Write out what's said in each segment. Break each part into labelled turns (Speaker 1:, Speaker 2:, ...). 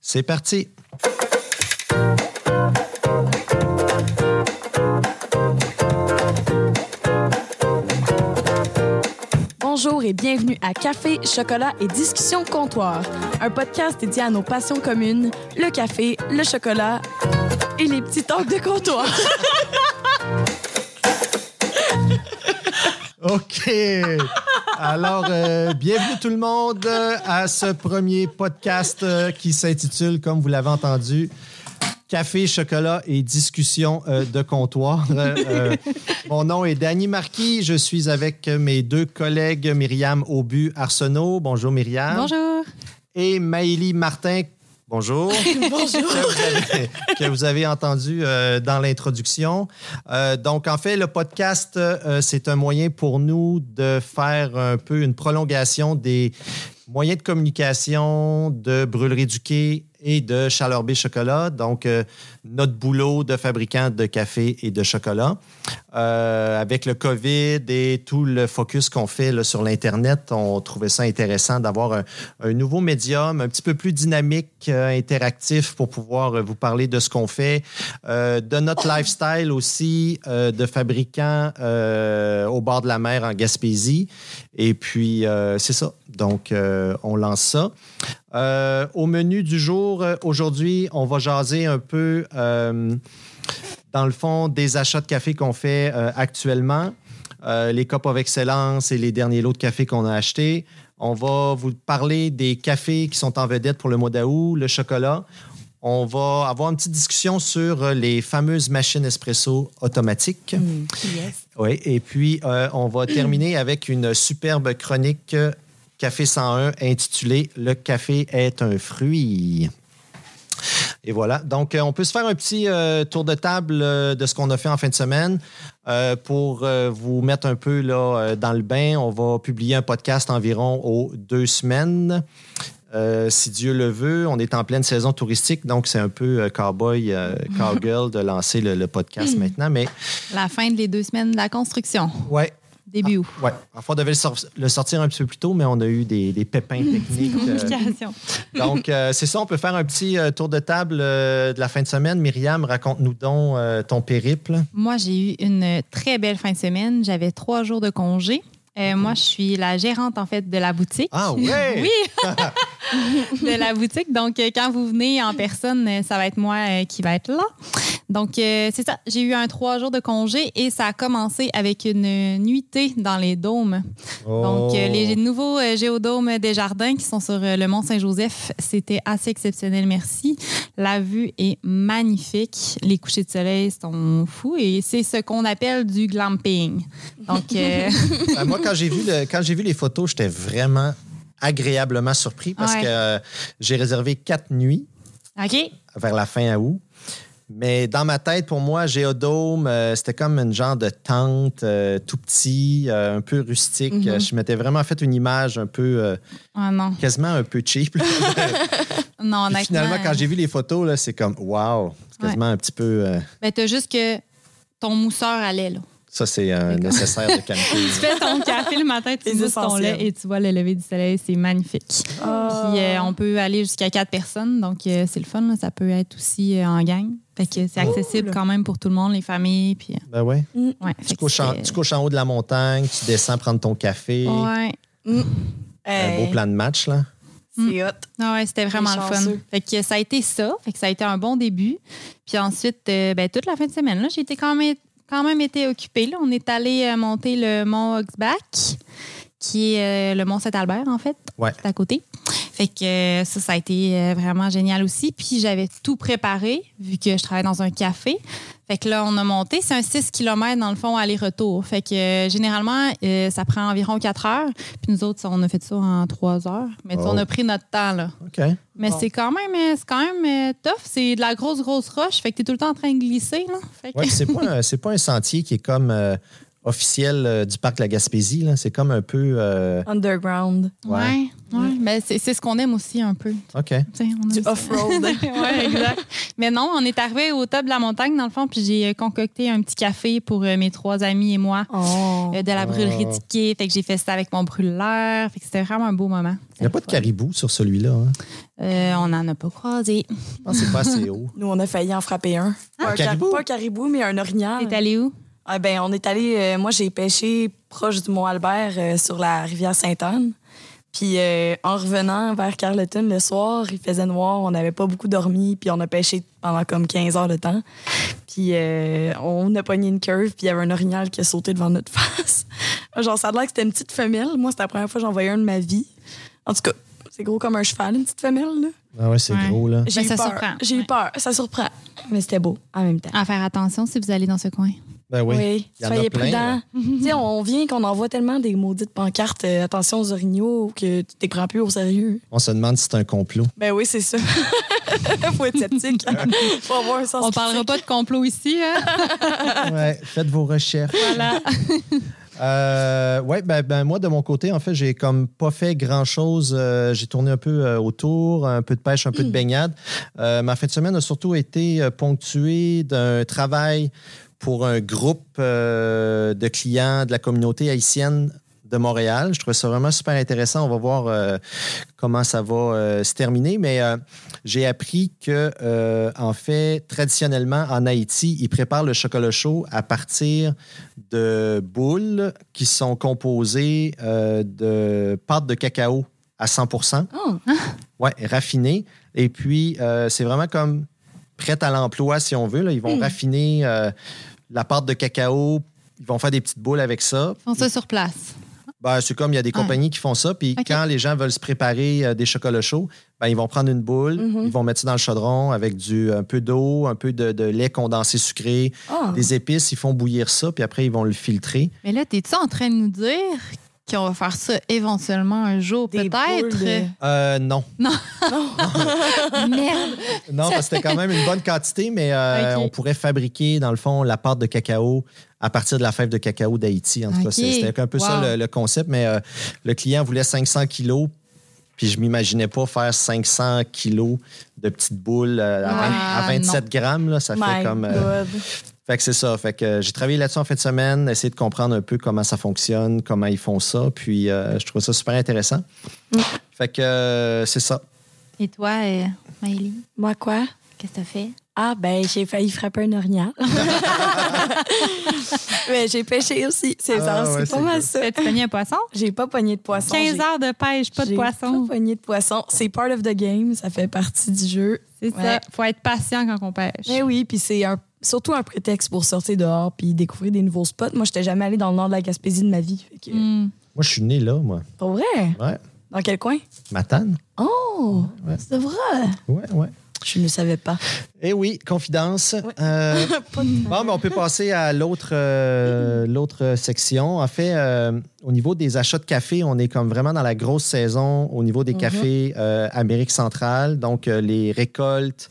Speaker 1: C'est parti.
Speaker 2: Bonjour et bienvenue à Café, Chocolat et Discussion Comptoir, un podcast dédié à nos passions communes, le café, le chocolat et les petits talks de comptoir.
Speaker 1: OK. Alors, euh, bienvenue tout le monde euh, à ce premier podcast euh, qui s'intitule, comme vous l'avez entendu, Café, chocolat et discussion euh, de comptoir. Euh, mon nom est Danny Marquis. Je suis avec mes deux collègues Myriam Aubu Arsenault. Bonjour Myriam.
Speaker 3: Bonjour.
Speaker 1: Et Maëlie Martin. Bonjour.
Speaker 2: Bonjour.
Speaker 1: que vous avez, que vous avez entendu euh, dans l'introduction. Euh, donc, en fait, le podcast, euh, c'est un moyen pour nous de faire un peu une prolongation des moyens de communication de Brûlerie du Quai et de Chaleur B Chocolat. Donc, euh, notre boulot de fabricant de café et de chocolat. Euh, avec le COVID et tout le focus qu'on fait sur l'Internet, on trouvait ça intéressant d'avoir un, nouveau médium un petit peu plus dynamique, euh, interactif pour pouvoir vous parler de ce qu'on fait, de notre lifestyle aussi, de fabricant au bord de la mer en Gaspésie. Et puis, c'est ça. Donc, euh, on lance ça. Euh, au menu du jour, euh, aujourd'hui, on va jaser un peu, dans le fond, des achats de café qu'on fait actuellement, les Cup of Excellence et les derniers lots de café qu'on a achetés. On va vous parler des cafés qui sont en vedette pour le mois d'août, le chocolat. On va avoir une petite discussion sur les fameuses machines espresso automatiques.
Speaker 3: Yes.
Speaker 1: Oui, et puis euh, on va terminer avec une superbe chronique Café 101 intitulée Le café est un fruit. Et voilà. Donc, euh, on peut se faire un petit euh, tour de table euh, de ce qu'on a fait en fin de semaine. Euh, pour vous mettre un peu là, dans le bain, on va publier un podcast environ aux deux semaines. Si Dieu le veut, on est en pleine saison touristique, donc c'est un peu cowboy, cowgirl de lancer le, le podcast maintenant. Mais
Speaker 3: La fin des deux semaines de la construction.
Speaker 1: ouais,
Speaker 3: Début août.
Speaker 1: Ouais. Enfin, on devait le, sor- le sortir un petit peu plus tôt, mais on a eu des, des pépins techniques. euh, donc, euh, c'est ça, on peut faire un petit euh, tour de table euh, de la fin de semaine. Myriam, raconte-nous donc ton périple.
Speaker 3: Moi, j'ai eu une très belle fin de semaine. J'avais trois jours de congé. Euh, moi, je suis la gérante, en fait, de la boutique.
Speaker 1: Ah ouais!
Speaker 3: Oui! de la boutique. Donc, euh, quand vous venez en personne, euh, ça va être moi qui va être là. Donc, c'est ça. J'ai eu un trois jours de congé et ça a commencé avec une nuitée dans les dômes. Donc, euh,
Speaker 1: Oh.
Speaker 3: les nouveaux géodômes des jardins qui sont sur le Mont Saint-Joseph, c'était assez exceptionnel, merci. La vue est magnifique. Les couchers de soleil sont fous et c'est ce qu'on appelle du glamping. Donc, euh,
Speaker 1: Ben, moi, quand j'ai vu, le- quand j'ai vu les photos, j'étais vraiment agréablement surpris parce
Speaker 3: Ouais.
Speaker 1: que euh, j'ai réservé quatre nuits vers la fin août. Mais dans ma tête, pour moi, Géodôme, euh, c'était comme une genre de tente euh, tout petit, un peu rustique.
Speaker 3: Mhm.
Speaker 1: Je m'étais vraiment fait une image un peu,
Speaker 3: non.
Speaker 1: quasiment un peu cheap.
Speaker 3: Non, honnêtement.
Speaker 1: finalement, quand j'ai vu les photos, là, c'est comme, wow, c'est quasiment un petit peu. euh,
Speaker 3: Ben, t'as juste que ton mousseur allait, là.
Speaker 1: Ça, c'est un nécessaire de camping.
Speaker 3: Tu fais ton café le matin, tu mousses ton lait et tu vois le lever du soleil. C'est magnifique.
Speaker 2: Ah.
Speaker 3: Puis euh, on peut aller jusqu'à quatre personnes, donc euh, c'est le fun. là. Ça peut être aussi euh, en gang. Fait que c'est accessible
Speaker 2: Cool.
Speaker 3: quand même pour tout le monde, les familles. Puis, euh,
Speaker 1: Ben ouais.
Speaker 3: ouais,
Speaker 1: Tu couches, en,
Speaker 3: c'est-
Speaker 1: tu couches en haut de la montagne, tu descends prendre ton café.
Speaker 3: Ouais.
Speaker 1: Un
Speaker 2: Hey,
Speaker 1: beau plan de match, là.
Speaker 2: C'est hot.
Speaker 3: Ah ouais, c'était vraiment le fun. Fait que ça a été ça. Fait que ça a été un bon début. Puis ensuite, euh, ben, toute la fin de semaine, là, j'ai été quand même, quand même été occupée. Là. On est allé euh, monter le mont Oxback, qui est euh, le mont Saint-Albert, en fait,
Speaker 1: Ouais.
Speaker 3: qui est à côté. Fait que euh, ça, ça a été euh, vraiment génial aussi. Puis j'avais tout préparé, vu que je travaille dans un café. Fait que là, on a monté. C'est un 6 km dans le fond, aller-retour. Fait que euh, généralement, euh, ça prend environ 4 heures. Puis nous autres, on a fait ça en 3 heures. Mais tu
Speaker 1: Oh.
Speaker 3: on a pris notre temps, là.
Speaker 1: OK.
Speaker 3: Mais
Speaker 2: Bon.
Speaker 3: c'est quand même, c'est quand même euh, tough. C'est de la grosse, grosse roche. Fait que t'es tout le temps en train de glisser, là. Fait que-
Speaker 1: Ouais, c'est pas, un- c'est pas un sentier qui est comme euh, officiel euh, du parc de la Gaspésie. là. C'est comme un peu. euh,
Speaker 2: Underground.
Speaker 1: Ouais.
Speaker 3: Ouais. ouais. Mais c'est c'est ce qu'on aime aussi un peu.
Speaker 1: OK.
Speaker 2: Du off-road.
Speaker 3: ouais, exact. Mais non, on est arrivé au top de la montagne, dans le fond, puis j'ai euh, concocté un petit café pour euh, mes trois amis et moi
Speaker 2: Oh.
Speaker 3: euh, de la brûlerie
Speaker 1: Oh.
Speaker 3: quai. Fait que j'ai fait ça avec mon brûleur. Fait que c'était vraiment un beau moment.
Speaker 1: Il n'y a pas de caribou sur celui-là. Hein?
Speaker 3: Euh, on n'en a pas croisé.
Speaker 1: Je pense que c'est pas assez haut.
Speaker 2: Nous, on a failli en frapper un. Pas un,
Speaker 1: caribou?
Speaker 2: car- pas un caribou, mais un orignal.
Speaker 3: T'es allé où?
Speaker 2: Ah ben, on est allé. euh, moi, j'ai pêché proche du Mont-Albert euh, sur la rivière Sainte-Anne. Puis euh, en revenant vers Carleton le soir, il faisait noir, on n'avait pas beaucoup dormi, puis on a pêché pendant comme 15 heures de temps. Puis euh, on a pogné une curve, puis il y avait un orignal qui a sauté devant notre face. Genre, ça a l'air que c'était une petite femelle. Moi, c'était la première fois que j'en voyais un de ma vie. En tout cas, c'est gros comme un cheval, une petite femelle. là.
Speaker 1: Ah ouais, c'est
Speaker 3: Ouais.
Speaker 1: gros, là.
Speaker 2: J'ai
Speaker 3: Ben,
Speaker 2: eu
Speaker 3: ça
Speaker 2: peur.
Speaker 3: surprend.
Speaker 2: J'ai eu
Speaker 3: Ouais.
Speaker 2: peur. Ça surprend. Mais c'était beau en même temps.
Speaker 3: À faire attention si vous allez dans ce coin.
Speaker 1: Ben oui.
Speaker 2: Oui,
Speaker 1: Il y en a
Speaker 2: soyez prudents.
Speaker 1: là.
Speaker 2: tu sais, on vient qu'on envoie tellement des maudites pancartes euh, attention aux orignaux que tu t'es prends plus au sérieux.
Speaker 1: On se demande si c'est un complot.
Speaker 2: Ben oui, c'est ça. Faut être sceptique. Faut avoir un sens
Speaker 3: On parlera pas de complot ici. Hein?
Speaker 1: ouais, faites vos recherches.
Speaker 3: voilà.
Speaker 1: Euh, ouais, ben, ben, moi, de mon côté, en fait, j'ai comme pas fait grand-chose. Euh, j'ai tourné un peu euh, autour, un peu de pêche, un peu de baignade. Euh, ma fin de semaine a surtout été euh, ponctuée d'un travail pour un groupe euh, de clients de la communauté haïtienne de Montréal. Je trouvais ça vraiment super intéressant. On va voir euh, comment ça va euh, se terminer. Mais euh, j'ai appris que, en fait, traditionnellement, en Haïti, ils préparent le chocolat chaud à partir de boules qui sont composées de pâte de cacao à 100
Speaker 2: Oh.
Speaker 1: Ouais, raffiné. Et puis, c'est vraiment comme prête à l'emploi, si on veut. là. Ils vont raffiner euh, la pâte de cacao. Ils vont faire des petites boules avec ça.
Speaker 3: Ils font ça sur place.
Speaker 1: Ben, c'est comme il y a des
Speaker 3: Ouais.
Speaker 1: compagnies qui font ça. Puis quand les gens veulent se préparer euh, des chocolats chauds, ben, ils vont prendre une boule,
Speaker 2: Mhm.
Speaker 1: ils vont mettre ça dans le chaudron avec du, un peu d'eau, un peu de, de lait condensé sucré,
Speaker 2: Ah.
Speaker 1: des épices. Ils font bouillir ça, puis après, ils vont le filtrer.
Speaker 3: Mais là, t'es-tu en train de nous dire qu'on va faire ça éventuellement un jour, peut-être?
Speaker 2: boules de-
Speaker 1: Euh, non.
Speaker 3: Merde!
Speaker 1: Non, parce que c'était quand même une bonne quantité, mais euh, on pourrait fabriquer, dans le fond, la pâte de cacao à partir de la fève de cacao d'Haïti. En tout cas, c'était un peu ça le, le concept, mais euh, le client voulait 500 kilos. Puis je m'imaginais pas faire 500 kilos de petites boules euh, à, vingt- à
Speaker 3: Ah,
Speaker 1: 27 grammes. Là, ça fait comme. euh. Fait que c'est ça. Fait que euh, j'ai travaillé là-dessus en fin de semaine, essayer de comprendre un peu comment ça fonctionne, comment ils font ça. Puis euh, je trouve ça super intéressant.
Speaker 2: Mm.
Speaker 1: Fait que euh, c'est ça.
Speaker 3: Et toi, euh, Maëlie,
Speaker 2: Moi, quoi?
Speaker 3: qu'est-ce que t'as fait?
Speaker 2: Ah, ben, j'ai failli frapper un orignal. Mais j'ai pêché aussi. C'est
Speaker 1: Ah,
Speaker 2: ça,
Speaker 1: ouais,
Speaker 2: c'est pas mal ça.
Speaker 3: As-tu pogné un poisson?
Speaker 2: J'ai pas pogné de poisson.
Speaker 3: 15
Speaker 2: j'ai-
Speaker 3: heures de pêche, pas de
Speaker 2: j'ai
Speaker 3: poisson.
Speaker 2: Pas pogné de poisson. C'est part of the game. Ça fait partie du jeu.
Speaker 3: C'est
Speaker 2: Ouais.
Speaker 3: ça. Faut être patient quand on pêche.
Speaker 2: Mais oui, puis c'est un- surtout un prétexte pour sortir dehors puis découvrir des nouveaux spots. Moi, j'étais jamais allée dans le nord de la Gaspésie de ma vie. Fait que-
Speaker 3: Hmm.
Speaker 1: Moi, je suis né là, moi.
Speaker 2: Pour vrai?
Speaker 1: Ouais.
Speaker 2: Dans quel coin?
Speaker 1: Matane.
Speaker 2: Oh!
Speaker 1: Ouais.
Speaker 2: C'est vrai?
Speaker 1: Ouais, ouais.
Speaker 2: Je ne savais pas.
Speaker 1: Eh oui, confidence. Euh, bon, mais on peut passer à l'autre euh, l'autre section. En fait, euh, au niveau des achats de café, on est comme vraiment dans la grosse saison au niveau des
Speaker 2: Mhm.
Speaker 1: cafés Amérique centrale. Donc, les récoltes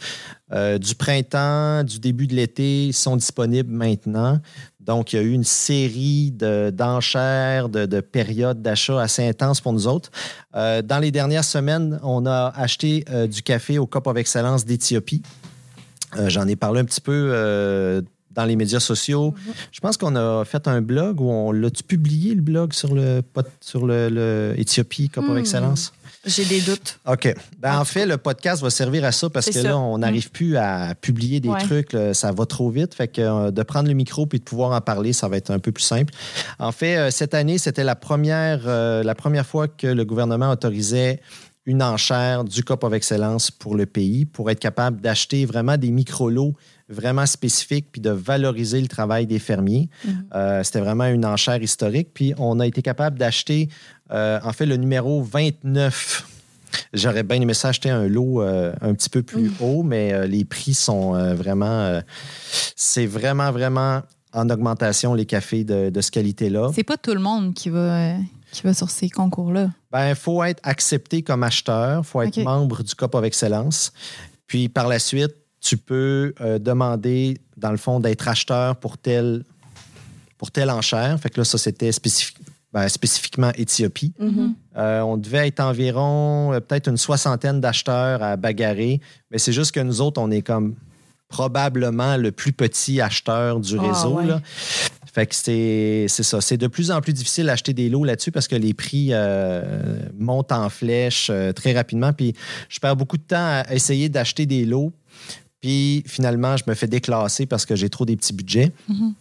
Speaker 1: du printemps, du début de l'été sont disponibles maintenant. Donc, il y a eu une série de- d'enchères, de, de périodes d'achat assez intenses pour nous autres. Euh, dans les dernières semaines, on a acheté euh, du café au Cup of Excellence d'Éthiopie. Euh, J'en ai parlé un petit peu dans les médias sociaux. Je pense qu'on a fait un blog où on l'a-tu publié le blog sur le sur le, le Éthiopie Cup of
Speaker 2: Hmm.
Speaker 1: Excellence?
Speaker 2: J'ai des doutes.
Speaker 1: OK. Ben, en fait, le podcast va servir à ça parce que
Speaker 2: ça.
Speaker 1: là, on n'arrive plus à publier des
Speaker 2: Ouais.
Speaker 1: trucs. là, ça va trop vite. Fait que euh, de prendre le micro puis de pouvoir en parler, ça va être un peu plus simple. En fait, euh, cette année, c'était la première, euh, la première fois que le gouvernement autorisait une enchère du COP of Excellence pour le pays pour être capable d'acheter vraiment des micro-lots vraiment spécifiques puis de valoriser le travail des fermiers. Euh, C'était vraiment une enchère historique. Puis on a été capable d'acheter, euh, en fait, le numéro 29. J'aurais bien aimé ça acheter un lot euh, un petit peu plus haut, mais euh, les prix sont vraiment. c'est vraiment, vraiment en augmentation, les cafés de, de cette qualité-là.
Speaker 3: C'est pas tout le monde qui va, qui va sur ces concours-là.
Speaker 1: Ben, il faut être accepté comme acheteur, il faut être membre du COP of Excellence. Puis par la suite, tu peux demander, dans le fond, d'être acheteur pour tel, pour telle enchère. Fait que là, ça, c'était spécifique. Ben, spécifiquement Éthiopie.
Speaker 2: Mhm.
Speaker 1: Euh, on devait être environ euh, peut-être une soixantaine d'acheteurs à bagarrer, mais c'est juste que nous autres, on est comme probablement le plus petit acheteur du
Speaker 2: Ah,
Speaker 1: réseau.
Speaker 2: ouais.
Speaker 1: là. Fait que c'est c'est ça. C'est de plus en plus difficile d'acheter des lots là-dessus parce que les prix euh, montent en flèche euh, très rapidement. Puis je perds beaucoup de temps à essayer d'acheter des lots. Puis finalement, je me fais déclasser parce que j'ai trop des petits budgets.
Speaker 3: Mhm.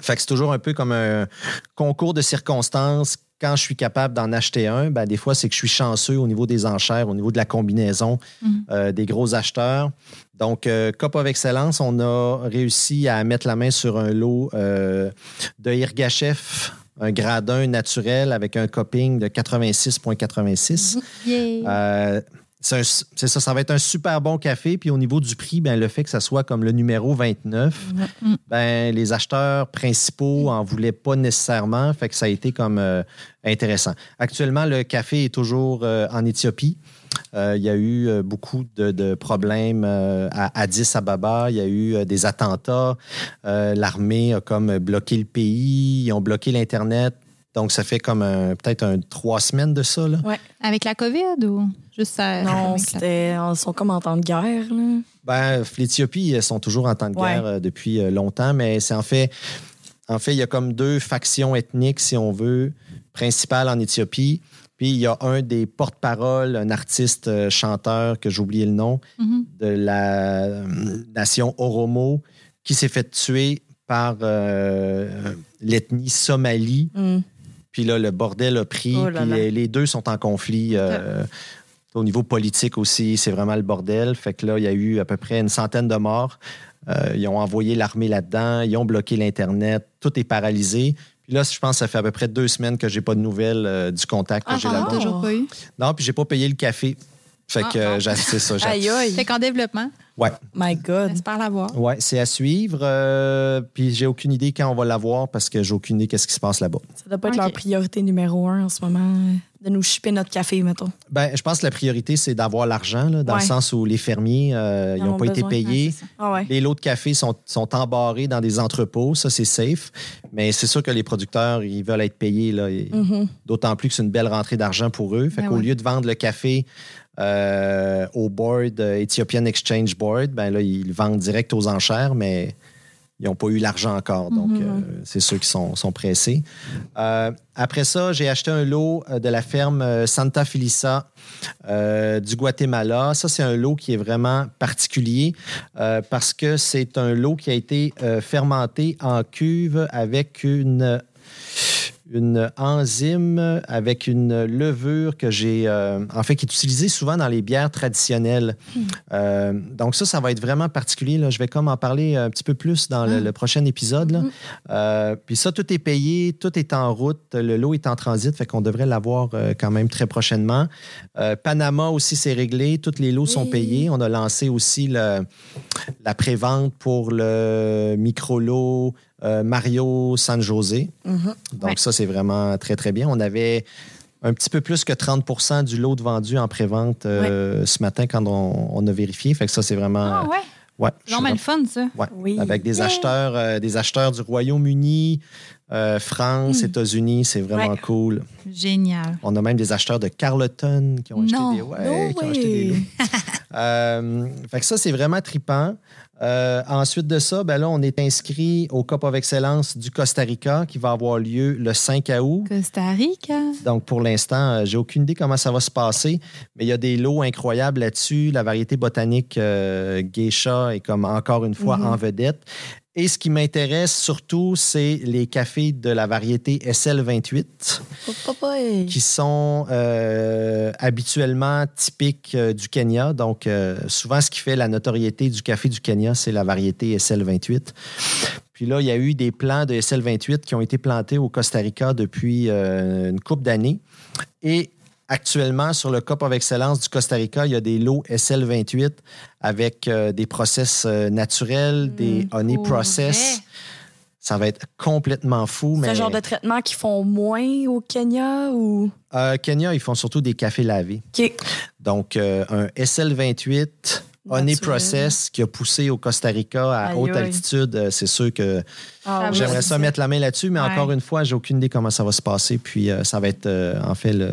Speaker 1: Fait que c'est toujours un peu comme un concours de circonstances. Quand je suis capable d'en acheter un, ben, des fois, c'est que je suis chanceux au niveau des enchères, au niveau de la combinaison
Speaker 3: Mhm.
Speaker 1: euh, des gros acheteurs. Donc, euh, Cop of Excellence, on a réussi à mettre la main sur un lot euh, de Irgachef, un gradin naturel avec un coping de 86,86.
Speaker 3: Yeah.
Speaker 1: C'est ça, ça va être un super bon café. Puis au niveau du prix, ben, le fait que ça soit comme le numéro 29,
Speaker 3: Mm.
Speaker 1: ben, les acheteurs principaux en voulaient pas nécessairement. Fait que ça a été comme euh, intéressant. Actuellement, le café est toujours euh, en Éthiopie. Euh, il y a eu beaucoup de, de problèmes à Addis Ababa. Il y a eu des attentats. L'armée a comme bloqué le pays. Ils ont bloqué l'Internet. Donc, ça fait comme peut-être un, trois semaines de ça. Là.
Speaker 3: Avec la COVID ou juste ça?
Speaker 2: Non,
Speaker 3: la-
Speaker 2: c'était. Ils sont comme en temps de guerre, là.
Speaker 1: Ben, l'Éthiopie, ils sont toujours en temps de guerre
Speaker 2: Ouais.
Speaker 1: euh, depuis euh, longtemps, mais c'est en fait, en fait, il y a comme deux factions ethniques, si on veut, principales en Éthiopie. Puis il y a un des porte-paroles, un artiste euh, chanteur que j'ai oublié le nom,
Speaker 3: Mhm.
Speaker 1: de la euh, nation Oromo, qui s'est fait tuer par euh, l'ethnie Somalie.
Speaker 2: Mm.
Speaker 1: Puis là, le bordel a pris.
Speaker 2: Oh là
Speaker 1: puis
Speaker 2: là.
Speaker 1: les, les deux sont en conflit. euh, au niveau politique aussi, c'est vraiment le bordel. Fait que là, il y a eu à peu près une centaine de morts. Euh, ils ont envoyé l'armée là-dedans. Ils ont bloqué l'Internet. Tout est paralysé. Puis là, je pense que ça fait à peu près deux semaines que j'ai pas de nouvelles euh, du contact que
Speaker 3: Ah,
Speaker 1: j'ai là-bas.
Speaker 3: toujours pas eu?
Speaker 1: Non, puis j'ai pas payé le café. Fait
Speaker 3: Ah,
Speaker 1: que euh,
Speaker 3: bon.
Speaker 1: j'ai c'est ça. j'ai-
Speaker 2: Aïe, aïe.
Speaker 3: Fait qu'en développement,
Speaker 1: Ouais,
Speaker 2: My God.
Speaker 3: j'espère l'avoir.
Speaker 1: ouais, c'est à suivre. euh, puis j'ai aucune idée quand on va l'avoir parce que j'ai aucune idée qu'est-ce qui se passe là-bas.
Speaker 2: Ça doit pas être leur priorité numéro un en ce moment, de nous shipper notre café, mettons.
Speaker 1: Ben, je pense que la priorité, c'est d'avoir l'argent, là, dans
Speaker 2: Ouais.
Speaker 1: le sens où les fermiers, euh, ils n'ont
Speaker 2: ont
Speaker 1: pas été payés.
Speaker 2: Ah ouais.
Speaker 1: Les lots de café sont, sont embarrés dans des entrepôts, ça c'est safe. Mais c'est sûr que les producteurs, ils veulent être payés. là, et-
Speaker 2: Mhm.
Speaker 1: D'autant plus que c'est une belle rentrée d'argent pour eux. Fait
Speaker 3: Ben
Speaker 1: qu'au
Speaker 3: ouais.
Speaker 1: lieu de vendre le café euh, au board, euh, Ethiopian Exchange Board, ben là, ils le vendent direct aux enchères, mais ils n'ont pas eu l'argent encore. Donc,
Speaker 2: Mhm.
Speaker 1: euh, c'est ceux qui sont, sont pressés. Euh, après ça, j'ai acheté un lot de la ferme Santa Felisa euh, du Guatemala. Ça, c'est un lot qui est vraiment particulier parce que c'est un lot qui a été fermenté en cuve avec une une enzyme avec une levure que j'ai, euh, en fait, qui est utilisée souvent dans les bières traditionnelles. Euh, donc ça, ça va être vraiment particulier. Là. Je vais comme en parler un petit peu plus dans le, le prochain épisode. là.
Speaker 2: Mhm.
Speaker 1: Euh, puis ça, tout est payé, tout est en route. Le lot est en transit, fait qu'on devrait l'avoir quand même très prochainement. Panama aussi, c'est réglé. Tous les lots sont payés. On a lancé aussi le- la prévente pour le micro-lot euh, Mario San José.
Speaker 2: Mhm.
Speaker 1: Donc,
Speaker 3: Ouais.
Speaker 1: ça, c'est vraiment très, très bien. On avait un petit peu plus que 30% du lot de vendu en prévente euh, ce matin quand on, on a vérifié. Fait que ça, c'est vraiment.
Speaker 3: Ah ouais,
Speaker 1: ouais,
Speaker 3: non,
Speaker 1: suis
Speaker 3: mais le fun, ça.
Speaker 1: Ouais,
Speaker 2: Oui.
Speaker 1: avec des
Speaker 3: Yeah.
Speaker 1: acheteurs, euh, des acheteurs du Royaume-Uni, euh, France,
Speaker 3: Mm.
Speaker 1: États-Unis, c'est vraiment
Speaker 3: Ouais.
Speaker 1: cool.
Speaker 3: Génial.
Speaker 1: On a même des acheteurs de Carleton qui ont acheté
Speaker 3: Non.
Speaker 1: des, ouais,
Speaker 2: No
Speaker 1: qui ont acheté des. Euh, fait que ça, c'est vraiment tripant. Euh, ensuite de ça, ben là, on est inscrit au Cup of Excellence du Costa Rica qui va avoir lieu le 5 août.
Speaker 3: Costa Rica.
Speaker 1: Donc, pour l'instant, euh, j'ai aucune idée comment ça va se passer, mais il y a des lots incroyables là-dessus. La variété botanique euh, Geisha est comme encore une fois
Speaker 2: Mhm.
Speaker 1: en vedette. Et ce qui m'intéresse surtout, c'est les cafés de la variété SL28
Speaker 2: Oh, papa, hey.
Speaker 1: qui sont euh, habituellement typiques euh, du Kenya. Donc, euh, souvent, ce qui fait la notoriété du café du Kenya, c'est la variété SL28. Puis là, il y a eu des plants de SL28 qui ont été plantés au Costa Rica depuis une couple d'années. Et actuellement, sur le Cup of Excellence du Costa Rica, il y a des lots SL28 avec euh, des process euh, naturels, des honey process.
Speaker 3: vrai?
Speaker 1: Ça va être complètement fou.
Speaker 2: C'est
Speaker 1: Mais
Speaker 2: genre de traitement qu'ils font moins au Kenya ou?
Speaker 1: Euh, Kenya, ils font surtout des cafés lavés. Donc, euh, un SL28 honey process qui a poussé au Costa Rica à haute altitude. C'est sûr que
Speaker 2: Ah,
Speaker 1: j'aimerais ça mettre la main là-dessus, mais encore une fois, j'ai aucune idée comment ça va se passer. Puis ça va être en fait le,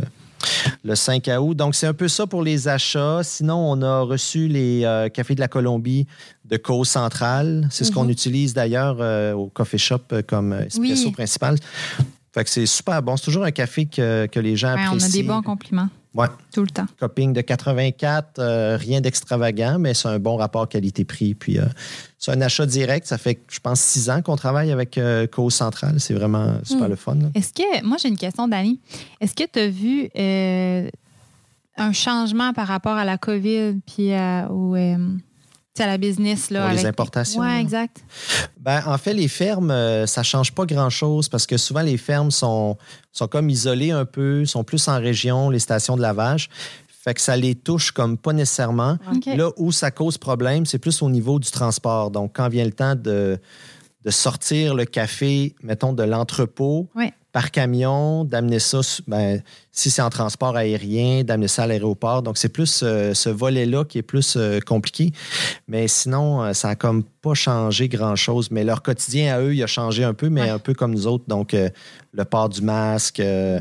Speaker 1: le 5 août. Donc c'est un peu ça pour les achats. Sinon, on a reçu les euh, cafés de la Colombie de Co Central. C'est ce qu'on utilise d'ailleurs euh, au coffee shop euh, comme espresso
Speaker 3: Oui.
Speaker 1: principal. Fait que c'est super bon. C'est toujours un café que, que les gens
Speaker 3: Ouais, on a
Speaker 1: apprécient.
Speaker 3: des bons compliments
Speaker 1: Ouais.
Speaker 3: tout le temps.
Speaker 1: Coping de 84, euh, rien d'extravagant, mais c'est un bon rapport qualité-prix. Puis euh, c'est un achat direct. Ça fait, je pense, six ans qu'on travaille avec euh, Cause Centrale. C'est vraiment super
Speaker 3: Hmm.
Speaker 1: le fun.
Speaker 3: Est-ce que, moi j'ai une question, Dani. Est-ce que tu as vu un changement par rapport à la COVID puis au, à la business? Là,
Speaker 1: Pour les
Speaker 3: avec-
Speaker 1: importations, là.
Speaker 3: Oui, exact.
Speaker 1: Ben, en fait, les fermes, euh, ça change pas grand-chose parce que souvent, les fermes sont, sont comme isolées un peu, sont plus en région, les stations de lavage. Fait que ça les touche comme pas nécessairement.
Speaker 3: OK.
Speaker 1: Là où ça cause problème, c'est plus au niveau du transport. Donc, quand vient le temps de, de sortir le café, mettons, de l'entrepôt
Speaker 3: Ouais.
Speaker 1: Par camion, d'amener ça, ben, si c'est en transport aérien, d'amener ça à l'aéroport. Donc, c'est plus euh, ce volet-là qui est plus euh, compliqué. Mais sinon, euh, ça a comme pas changé grand-chose. Mais leur quotidien à eux, il a changé un peu, mais
Speaker 3: Ouais.
Speaker 1: un peu comme nous autres. Donc, le port du masque, euh,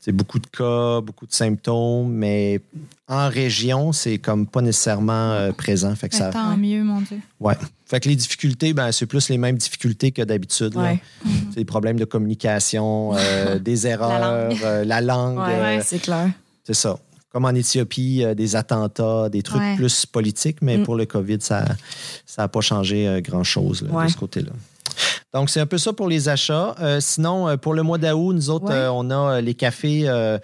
Speaker 1: c'est beaucoup de cas, beaucoup de symptômes, mais en région, c'est comme pas nécessairement euh, présent. Fait que, ça,
Speaker 3: tant mieux, mon Dieu.
Speaker 1: ouais. fait que les difficultés, ben, c'est plus les mêmes difficultés que d'habitude.
Speaker 2: Ouais.
Speaker 1: C'est des problèmes de communication, euh, des erreurs,
Speaker 3: langue.
Speaker 1: euh, la langue.
Speaker 2: Ouais, c'est clair.
Speaker 1: c'est ça. Comme en Éthiopie, des attentats, des trucs plus politiques, mais
Speaker 2: Mm.
Speaker 1: pour le COVID, ça n'a pas changé grand-chose là, de ce côté-là. Donc, c'est un peu ça pour les achats. Euh, sinon, euh, pour le mois d'août, nous autres,
Speaker 2: Ouais.
Speaker 1: euh, on a les cafés, euh,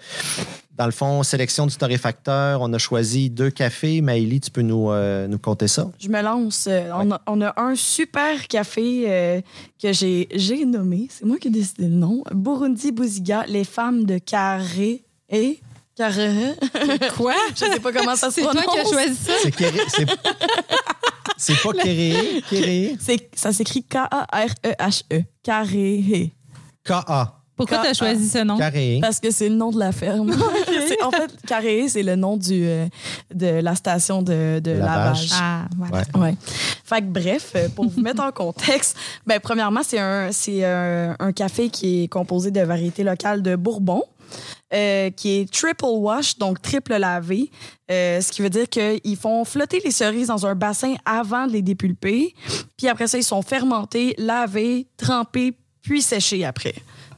Speaker 1: dans le fond, sélection du torréfacteur. On a choisi deux cafés. Maëlie, tu peux nous, nous compter ça?
Speaker 2: Je me lance. On, a, on a un super café que j'ai j'ai nommé. C'est moi qui ai décidé le nom. Burundi Bouziga, les femmes de Carré et Carré.
Speaker 3: Quoi?
Speaker 2: Je sais pas comment ça se
Speaker 3: C'est toi
Speaker 2: prononce.
Speaker 3: qui as choisi ça?
Speaker 1: C'est Kéré- c'est- c'est pas Kéré, Kéré.
Speaker 2: C'est- Ça s'écrit K-A-R-E-H-E. Carré.
Speaker 1: K-A.
Speaker 3: Pourquoi tu as choisi ce nom?
Speaker 1: Carré.
Speaker 2: Parce que c'est le nom de la ferme. En fait, Carré, c'est le nom du, euh, de la station de, de
Speaker 1: Lavage.
Speaker 2: lavage.
Speaker 3: Ah, voilà.
Speaker 1: Ouais.
Speaker 2: Ouais. Fait que bref, euh, pour vous mettre en contexte, ben, premièrement, c'est un, c'est un, un café qui est composé de variétés locales de Bourbon. Euh, qui est triple wash, donc triple lavé, euh, ce qui veut dire qu'ils font flotter les cerises dans un bassin avant de les dépulper, puis après ça, ils sont fermentés, lavés, trempés, puis séchés après,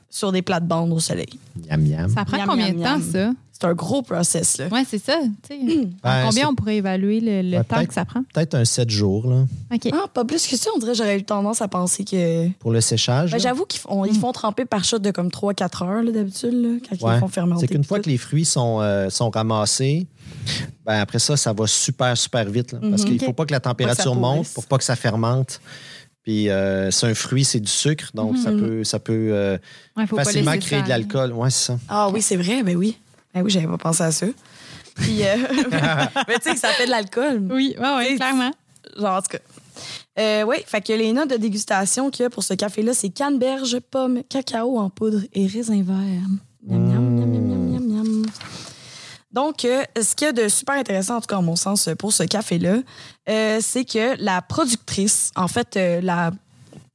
Speaker 2: sur des plates-bandes au soleil.
Speaker 1: Miam, miam.
Speaker 3: Ça prend
Speaker 2: Miam,
Speaker 3: combien
Speaker 2: miam,
Speaker 3: de temps,
Speaker 2: miam.
Speaker 3: ça?
Speaker 2: C'est un gros process, là.
Speaker 3: Oui, c'est ça.
Speaker 1: Ben,
Speaker 3: combien on pourrait évaluer le, temps que ça prend?
Speaker 1: Peut-être un 7 jours là,
Speaker 3: OK.
Speaker 2: Ah, pas plus que ça, on dirait que j'aurais eu tendance à penser que...
Speaker 1: pour le séchage.
Speaker 2: Ben. J'avoue qu'ils font, ils font tremper par shot de comme 3-4 heures d'habitude, là, quand ils
Speaker 1: Ouais.
Speaker 2: font fermenter.
Speaker 1: C'est qu'une fois
Speaker 2: tout.
Speaker 1: que les fruits sont, euh, sont ramassés, ben après ça, ça va super, super vite. là. parce
Speaker 2: Mhm.
Speaker 1: qu'il ne faut pas que la température monte pour pas que ça fermente. Puis euh, c'est un fruit, c'est du sucre, donc ça
Speaker 2: Mhm.
Speaker 1: peut, ça peut euh,
Speaker 3: Ouais, faut pas
Speaker 1: facilement créer
Speaker 3: ça
Speaker 1: de l'alcool. Ouais, c'est ça.
Speaker 2: Ah oui, c'est vrai, ben oui. Ben oui, j'avais pas pensé à ça. Puis, euh, mais tu sais que ça fait de l'alcool.
Speaker 3: Oui, ouais, clairement.
Speaker 2: Genre, en tout cas. Euh, oui, fait que les notes de dégustation qu'il y a pour ce café-là, c'est canneberge, pomme, cacao en poudre et raisin vert. Miam, miam, miam, miam, miam, miam, miam. Donc, euh, ce qu'il y a de super intéressant, en tout cas, à mon sens, pour ce café-là, euh, c'est que la productrice, en fait, euh, la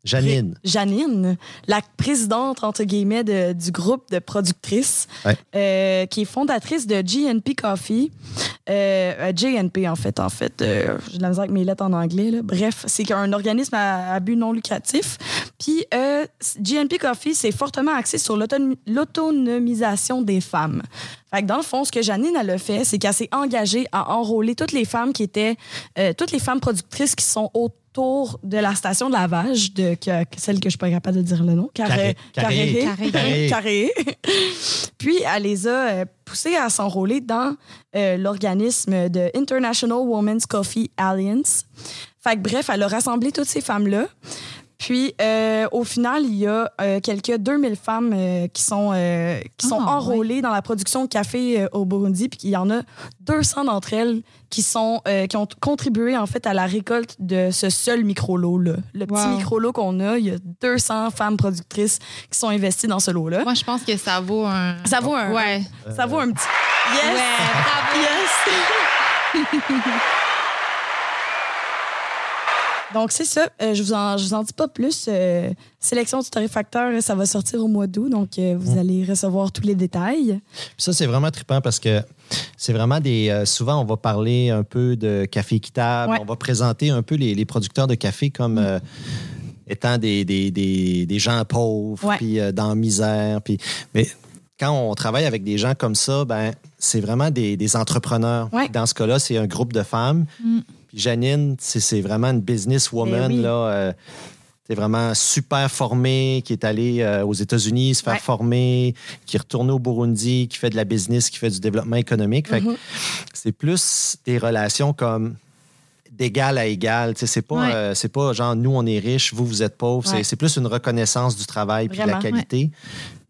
Speaker 1: Janine.
Speaker 2: Janine, la présidente, entre guillemets, de- du groupe de productrices,
Speaker 1: Ouais.
Speaker 2: euh, qui est fondatrice de GNP Coffee. Euh, euh, JNP, en fait, en fait. euh, J'ai de la misère avec mes lettres en anglais. là. Bref, c'est un organisme à, à but non lucratif. Puis, euh, GNP Coffee, c'est fortement axé sur l'autonom- l'autonomisation des femmes. Fait que dans le fond, ce que Janine, elle a fait, c'est qu'elle s'est engagée à enrôler toutes les femmes qui étaient, euh, toutes les femmes productrices qui sont autour de la station de lavage, de que- celle que je suis pas capable de dire le nom, Carré.
Speaker 1: Carré.
Speaker 3: Carré.
Speaker 1: Carré.
Speaker 2: Carré. Puis, elle les a euh, poussées à s'enrôler dans euh, l'organisme de International Women's Coffee Alliance. Fait que, bref, elle a rassemblé toutes ces femmes-là. Puis, euh, au final, il y a euh, quelques 2000 femmes euh, qui sont, qui sont
Speaker 3: Ah,
Speaker 2: enrôlées dans la production de café au Burundi. Puis, il y en a 200 d'entre elles qui, sont, qui ont contribué, en fait, à la récolte de ce seul micro-lot-là. Le petit
Speaker 3: Wow.
Speaker 2: micro-lot qu'on a, il y a 200 femmes productrices qui sont investies dans ce lot-là.
Speaker 3: Moi, je pense que ça vaut un.
Speaker 2: Ça vaut un...
Speaker 3: Ouais.
Speaker 2: Ça vaut un petit... Yes!
Speaker 3: Ouais, bravo.
Speaker 2: Yes! Donc, c'est ça. Euh, je vous en, je vous en dis pas plus. Euh, sélection du torréfacteur, ça va sortir au mois d'août. Donc, euh, vous allez recevoir tous les détails.
Speaker 1: Puis ça, c'est vraiment trippant parce que c'est vraiment des. euh, souvent, on va parler un peu de café équitable.
Speaker 2: Ouais.
Speaker 1: On va présenter un peu les, les producteurs de café comme euh, étant des, des, des, des gens pauvres, puis euh, dans la misère. Puis, mais quand on travaille avec des gens comme ça, ben c'est vraiment des, entrepreneurs.
Speaker 2: Ouais.
Speaker 1: Dans ce cas-là, c'est un groupe de femmes. Puis Janine, c'est vraiment une businesswoman.
Speaker 2: Oui.
Speaker 1: là. euh, c'est vraiment super formée, qui est allée euh, aux États-Unis se faire
Speaker 2: Ouais.
Speaker 1: former, qui est retournée au Burundi, qui fait de la business, qui fait du développement économique.
Speaker 2: Mhm.
Speaker 1: c'est plus des relations comme d'égal à égal. C'est pas,
Speaker 3: Ouais.
Speaker 1: euh, c'est pas genre nous, on est riches, vous, vous êtes pauvres. C'est-
Speaker 2: Ouais.
Speaker 1: C'est plus une reconnaissance du travail puis de la qualité.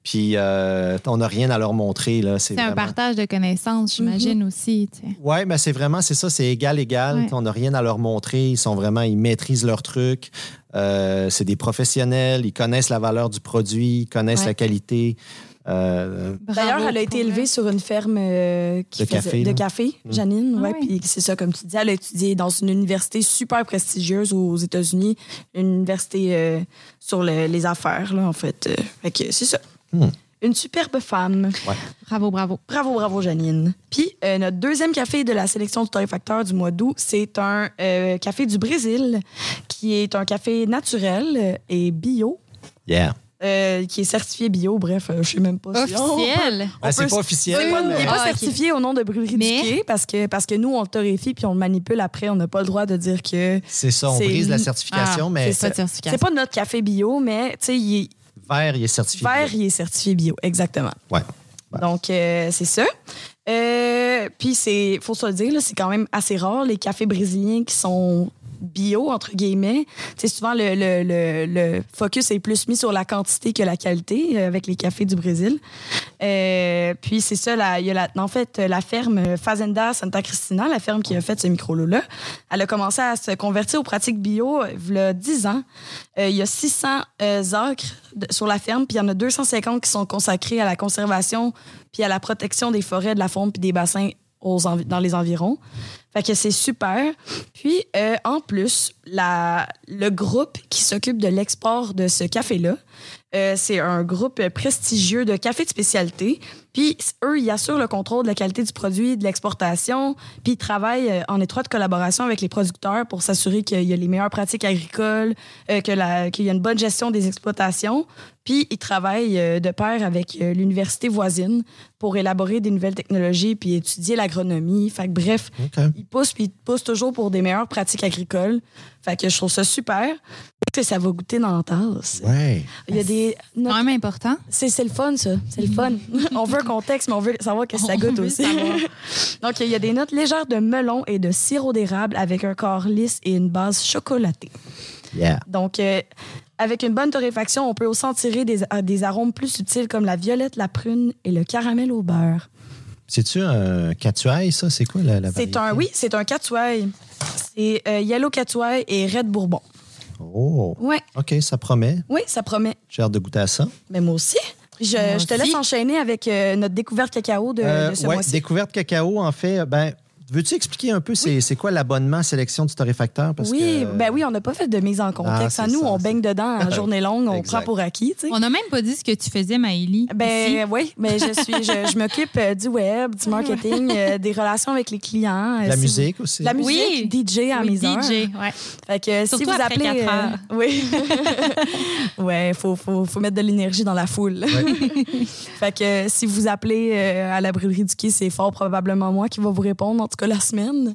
Speaker 1: Puis euh, on n'a rien à leur montrer. là. C'est
Speaker 3: C'est un partage de connaissances, j'imagine aussi. tu sais.
Speaker 1: Oui, mais c'est vraiment, c'est ça, c'est égal, égal.
Speaker 3: Ouais.
Speaker 1: On n'a rien à leur montrer. Ils sont vraiment, ils maîtrisent leur truc. Euh, c'est des professionnels, ils connaissent la valeur du produit, ils connaissent
Speaker 2: Ouais.
Speaker 1: la qualité. Euh,
Speaker 2: D'ailleurs, elle a été élevée sur une ferme euh, qui
Speaker 1: De
Speaker 2: faisait-
Speaker 1: café,
Speaker 2: de café,
Speaker 1: Mm.
Speaker 2: Janine.
Speaker 3: Ah
Speaker 2: ouais,
Speaker 3: oui.
Speaker 2: Puis c'est ça, comme tu dis, elle a étudié dans une université super prestigieuse aux États-Unis, une université euh, sur le- les affaires, là, en fait. Euh, fait que c'est ça.
Speaker 1: Hmm.
Speaker 2: Une superbe femme.
Speaker 3: Bravo, bravo.
Speaker 2: Bravo, bravo, Janine. Puis, euh, notre deuxième café de la sélection du torréfacteur du mois d'août, c'est un euh, café du Brésil, qui est un café naturel et bio,
Speaker 1: yeah.
Speaker 2: euh, qui est certifié bio. Bref, euh, je sais même pas si on-
Speaker 3: Officiel.
Speaker 1: Ben, c'est
Speaker 2: peut-
Speaker 1: pas officiel.
Speaker 2: C'est pas-
Speaker 1: mais-
Speaker 2: il n'est pas
Speaker 3: Ah,
Speaker 2: certifié au nom de Brûlerie
Speaker 3: Mais-
Speaker 2: du Quai parce que, parce que nous, on le torréfie puis on le manipule après. On n'a pas le droit de dire que
Speaker 1: C'est ça, on brise la certification,
Speaker 3: Ah,
Speaker 1: mais
Speaker 3: c'est pas de certification.
Speaker 2: c'est pas notre café bio, mais tu sais, il est
Speaker 1: vert, il est certifié.
Speaker 2: vert,
Speaker 1: bio.
Speaker 2: il est certifié bio. Exactement.
Speaker 1: Ouais. Ouais.
Speaker 2: Donc, euh, c'est ça. Euh, puis, c'est, faut se le dire, c'est quand même assez rare, les cafés brésiliens qui sont bio, entre guillemets. Sais, souvent, le, le, le, focus est plus mis sur la quantité que la qualité euh, avec les cafés du Brésil. Euh, puis, c'est ça, la, y a la, en fait, la ferme Fazenda Santa Cristina, la ferme qui a fait ce micro-lot-là, elle a commencé à se convertir aux pratiques bio euh, il y a 10 ans. Il y a 600 euh, acres sur la ferme, puis il y en a 250 qui sont consacrés à la conservation puis à la protection des forêts, de la faune puis des bassins dans les environs. Fait que c'est super. Puis, euh, en plus, la, le groupe qui s'occupe de l'export de ce café-là, euh, c'est un groupe prestigieux de café de spécialité. Puis, eux, ils assurent le contrôle de la qualité du produit, de l'exportation. Puis, ils travaillent euh, en étroite collaboration avec les producteurs pour s'assurer qu'il y a les meilleures pratiques agricoles, euh, que qu'il y a une bonne gestion des exploitations. Puis, ils travaillent euh, de pair avec l'université voisine pour élaborer des nouvelles technologies puis étudier l'agronomie. Fait que, bref, ils poussent puis ils poussent toujours pour des meilleures pratiques agricoles. Fait que je trouve ça super. Que ça va goûter dans la tasse?
Speaker 1: Ouais.
Speaker 2: Il y a des.
Speaker 3: Quand même important.
Speaker 2: C'est c'est le fun, ça. C'est le fun. on veut un contexte, mais on veut savoir que ça goûte aussi. Donc, il y a des notes légères de melon et de sirop d'érable avec un corps lisse et une base chocolatée.
Speaker 1: Yeah.
Speaker 2: Donc, euh, avec une bonne torréfaction, on peut aussi en tirer des, euh, des arômes plus subtils comme la violette, la prune et le caramel au beurre.
Speaker 1: C'est-tu un catuaille, ça? C'est quoi la, la
Speaker 2: C'est
Speaker 1: variété?
Speaker 2: un, oui, c'est un catuaille. C'est euh, Yellow Catuaille et Red Bourbon.
Speaker 1: Oh.
Speaker 2: Ouais,
Speaker 1: OK, ça promet.
Speaker 2: oui, ça promet.
Speaker 1: J'ai hâte de goûter à ça.
Speaker 2: Mais moi aussi. Je,
Speaker 3: Moi
Speaker 2: je te
Speaker 3: aussi.
Speaker 2: laisse enchaîner avec euh, notre découverte cacao de,
Speaker 1: Euh,
Speaker 2: de ce
Speaker 1: ouais,
Speaker 2: mois-ci.
Speaker 1: découverte cacao, en fait, ben, veux-tu expliquer un peu c'est c'est quoi l'abonnement sélection du torréfacteur? Parce
Speaker 2: oui,
Speaker 1: que,
Speaker 2: ben oui, on n'a pas fait de mise en contexte.
Speaker 1: Ah,
Speaker 2: à nous,
Speaker 1: ça,
Speaker 2: on baigne dedans en journée longue, on
Speaker 1: Exact.
Speaker 2: prend pour acquis.
Speaker 3: On n'a même pas dit ce que tu faisais, Maëlie. ici.
Speaker 2: Ben oui, mais je suis, je, je m'occupe euh, du web, du marketing, euh, des relations avec les clients. euh,
Speaker 1: La
Speaker 2: si
Speaker 1: musique aussi.
Speaker 2: la musique, DJ à
Speaker 3: Oui,
Speaker 2: mes heures.
Speaker 3: DJ, ouais.
Speaker 2: Fait que si vous
Speaker 3: après
Speaker 2: appelez,
Speaker 3: heures.
Speaker 2: oui, ouais, faut, faut, faut mettre de l'énergie dans la foule. fait que si vous appelez euh, à la brûlerie du quai, c'est fort probablement moi qui va vous répondre, tout la semaine.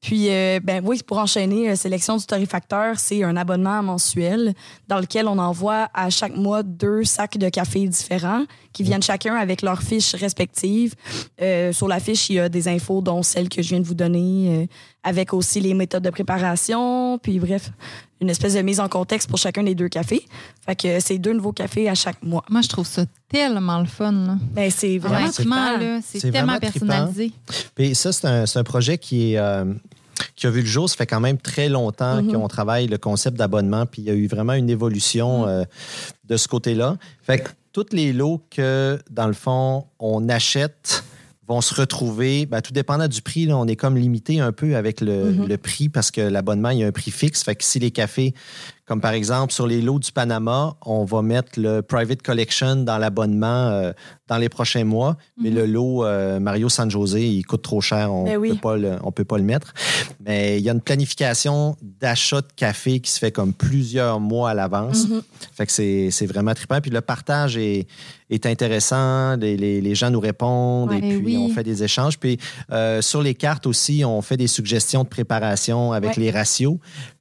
Speaker 2: Puis, euh, ben pour enchaîner, euh, Sélection du torréfacteur, c'est un abonnement mensuel dans lequel on envoie à chaque mois deux sacs de café différents qui viennent chacun avec leurs fiches respectives. Euh, sur la fiche, il y a des infos, dont celle que je viens de vous donner, euh, avec aussi les méthodes de préparation, puis bref, une espèce de mise en contexte pour chacun des deux cafés. Fait que c'est deux nouveaux cafés à chaque mois.
Speaker 3: Moi, je trouve ça tellement le fun. Là.
Speaker 2: Ben, c'est vraiment
Speaker 3: C'est tellement
Speaker 1: vraiment trippant.
Speaker 3: personnalisé.
Speaker 1: Puis ça, c'est un, c'est un projet qui est. euh, qui a vu le jour, ça fait quand même très longtemps
Speaker 2: Mhm.
Speaker 1: qu'on travaille le concept d'abonnement, puis il y a eu vraiment une évolution euh, de ce côté-là. Fait que tous les lots que, dans le fond, on achète vont se retrouver, ben, tout dépendant du prix, là, on est comme limité un peu avec le,
Speaker 2: Mhm.
Speaker 1: le prix parce que l'abonnement, il y a un prix fixe. Fait que si les cafés, comme par exemple sur les lots du Panama, on va mettre le Private Collection dans l'abonnement euh, dans les prochains mois, mais
Speaker 2: Mhm.
Speaker 1: le lot euh, Mario San José, il coûte trop cher, on
Speaker 2: Ben oui.
Speaker 1: peut pas le, on peut pas le mettre. Mais il y a une planification d'achat de café qui se fait comme plusieurs mois à l'avance.
Speaker 2: Mhm.
Speaker 1: Fait que c'est c'est vraiment trippant. Puis le partage est, est intéressant. Les, les- les gens nous répondent
Speaker 3: Ouais,
Speaker 1: et puis
Speaker 3: oui.
Speaker 1: on fait des échanges. Puis euh, sur les cartes aussi, on fait des suggestions de préparation avec
Speaker 2: Ouais.
Speaker 1: les ratios.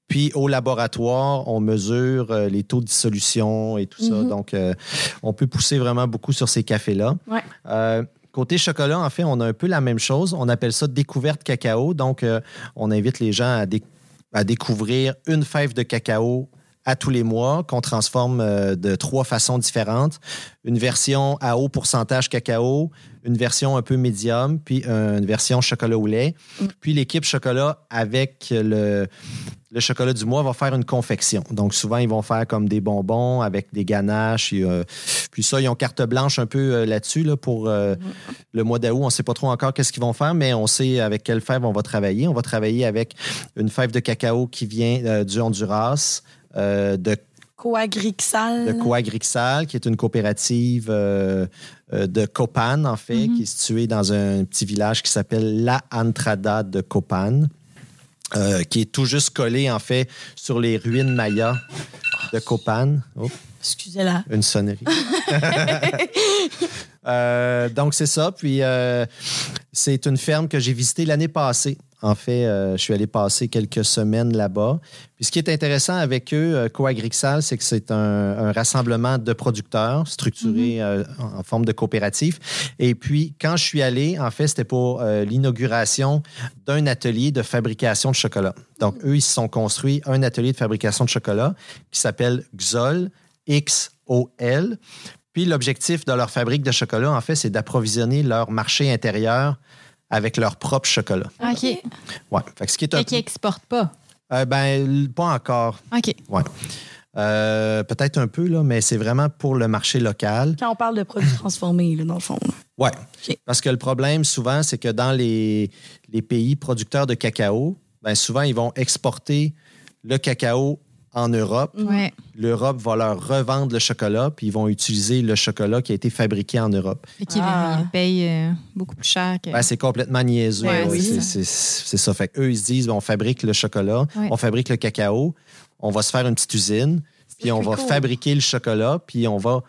Speaker 1: Puis au laboratoire, on mesure euh, les taux de dissolution et tout ça.
Speaker 2: Mhm.
Speaker 1: Donc, euh, on peut pousser vraiment beaucoup sur ces cafés-là.
Speaker 2: Ouais.
Speaker 1: Euh, Côté chocolat, en fait, on a un peu la même chose. On appelle ça découverte cacao. Donc, euh, on invite les gens à, dé- à découvrir une fève de cacao à tous les mois qu'on transforme de trois façons différentes. Une version à haut pourcentage cacao, une version un peu médium, puis euh, une version chocolat au lait.
Speaker 2: Mm.
Speaker 1: Puis l'équipe chocolat avec le, le chocolat du mois va faire une confection. Donc souvent, ils vont faire comme des bonbons avec des ganaches. et, euh, puis ça, ils ont carte blanche un peu euh, là-dessus là, pour euh, le mois d'août. On ne sait pas trop encore qu'est-ce qu'ils vont faire, mais on sait avec quelle fève on va travailler. On va travailler avec une fève de cacao qui vient du Honduras, de
Speaker 2: Coagrixal.
Speaker 1: Coagrixal, qui est une coopérative euh, euh, de Copan, en fait,
Speaker 3: Mhm.
Speaker 1: qui est située dans un petit village qui s'appelle La Entrada de Copan, euh, qui est tout juste collé, en fait, sur les ruines mayas de Copan. Oh,
Speaker 2: Excusez-la.
Speaker 1: une sonnerie. Euh, donc, c'est ça. Puis, c'est une ferme que j'ai visitée l'année passée. En fait, euh, je suis allé passer quelques semaines là-bas. Puis, ce qui est intéressant avec eux, euh, Coagrixal, c'est que c'est un, un rassemblement de producteurs structuré euh, en forme de coopérative. Et puis, quand je suis allé, en fait, c'était pour euh, l'inauguration d'un atelier de fabrication de chocolat. Donc, eux, ils se sont construits un atelier de fabrication de chocolat qui s'appelle XOL, X-O-L. Puis l'objectif de leur fabrique de chocolat, en fait, c'est d'approvisionner leur marché intérieur avec leur propre chocolat.
Speaker 3: OK.
Speaker 1: Ouais. Fait que ce qui est un
Speaker 3: Fait qu'ils n'exportent pas?
Speaker 1: Euh, ben, pas encore.
Speaker 3: OK.
Speaker 1: Ouais. Euh, Peut-être un peu, là, mais c'est vraiment pour le marché local.
Speaker 2: Quand on parle de produits transformés, là, dans le fond. OK.
Speaker 1: Parce que le problème, souvent, c'est que dans les, les pays producteurs de cacao, ben, souvent, ils vont exporter le cacao en Europe.
Speaker 3: Ouais.
Speaker 1: L'Europe va leur revendre le chocolat, puis ils vont utiliser le chocolat qui a été fabriqué en Europe.
Speaker 3: Fait qu'ils
Speaker 2: Ah.
Speaker 3: ils payent euh, beaucoup plus cher que.
Speaker 1: Ben, c'est complètement niaiseux.
Speaker 3: Ouais,
Speaker 1: oui,
Speaker 3: c'est
Speaker 1: ça. Fait qu'eux, ils se disent, ben, on fabrique le chocolat,
Speaker 3: Ouais.
Speaker 1: on fabrique le cacao, on va se faire une petite usine, puis on va
Speaker 2: cool.
Speaker 1: fabriquer le chocolat, puis on va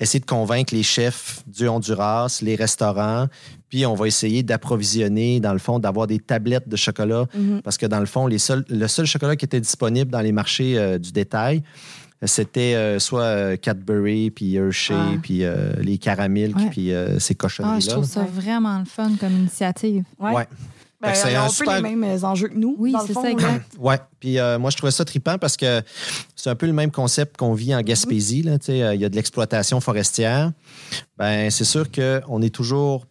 Speaker 1: essayer de convaincre les chefs du Honduras, les restaurants, puis on va essayer d'approvisionner, dans le fond, d'avoir des tablettes de chocolat,
Speaker 2: Mhm.
Speaker 1: parce que dans le fond, les seuls, le seul chocolat qui était disponible dans les marchés euh, du détail, c'était euh, soit euh, Cadbury, puis Hershey,
Speaker 2: Ah.
Speaker 1: puis euh, les caramels,
Speaker 3: Ouais.
Speaker 1: puis euh, ces
Speaker 3: Ah,
Speaker 1: cochonneries-là.
Speaker 3: je trouve ça
Speaker 2: Ouais.
Speaker 3: vraiment le fun comme initiative.
Speaker 2: Ouais.
Speaker 1: Ouais.
Speaker 2: Ben,
Speaker 1: c'est un
Speaker 2: un peu
Speaker 1: super-
Speaker 2: les mêmes euh, enjeux que nous.
Speaker 3: Oui, c'est ça, exact.
Speaker 1: Ouais, puis euh, moi je trouvais ça trippant parce que c'est un peu le même concept qu'on vit en Gaspésie. là, tu sais, euh, Il y a de l'exploitation forestière. Ben c'est sûr qu'on est toujours.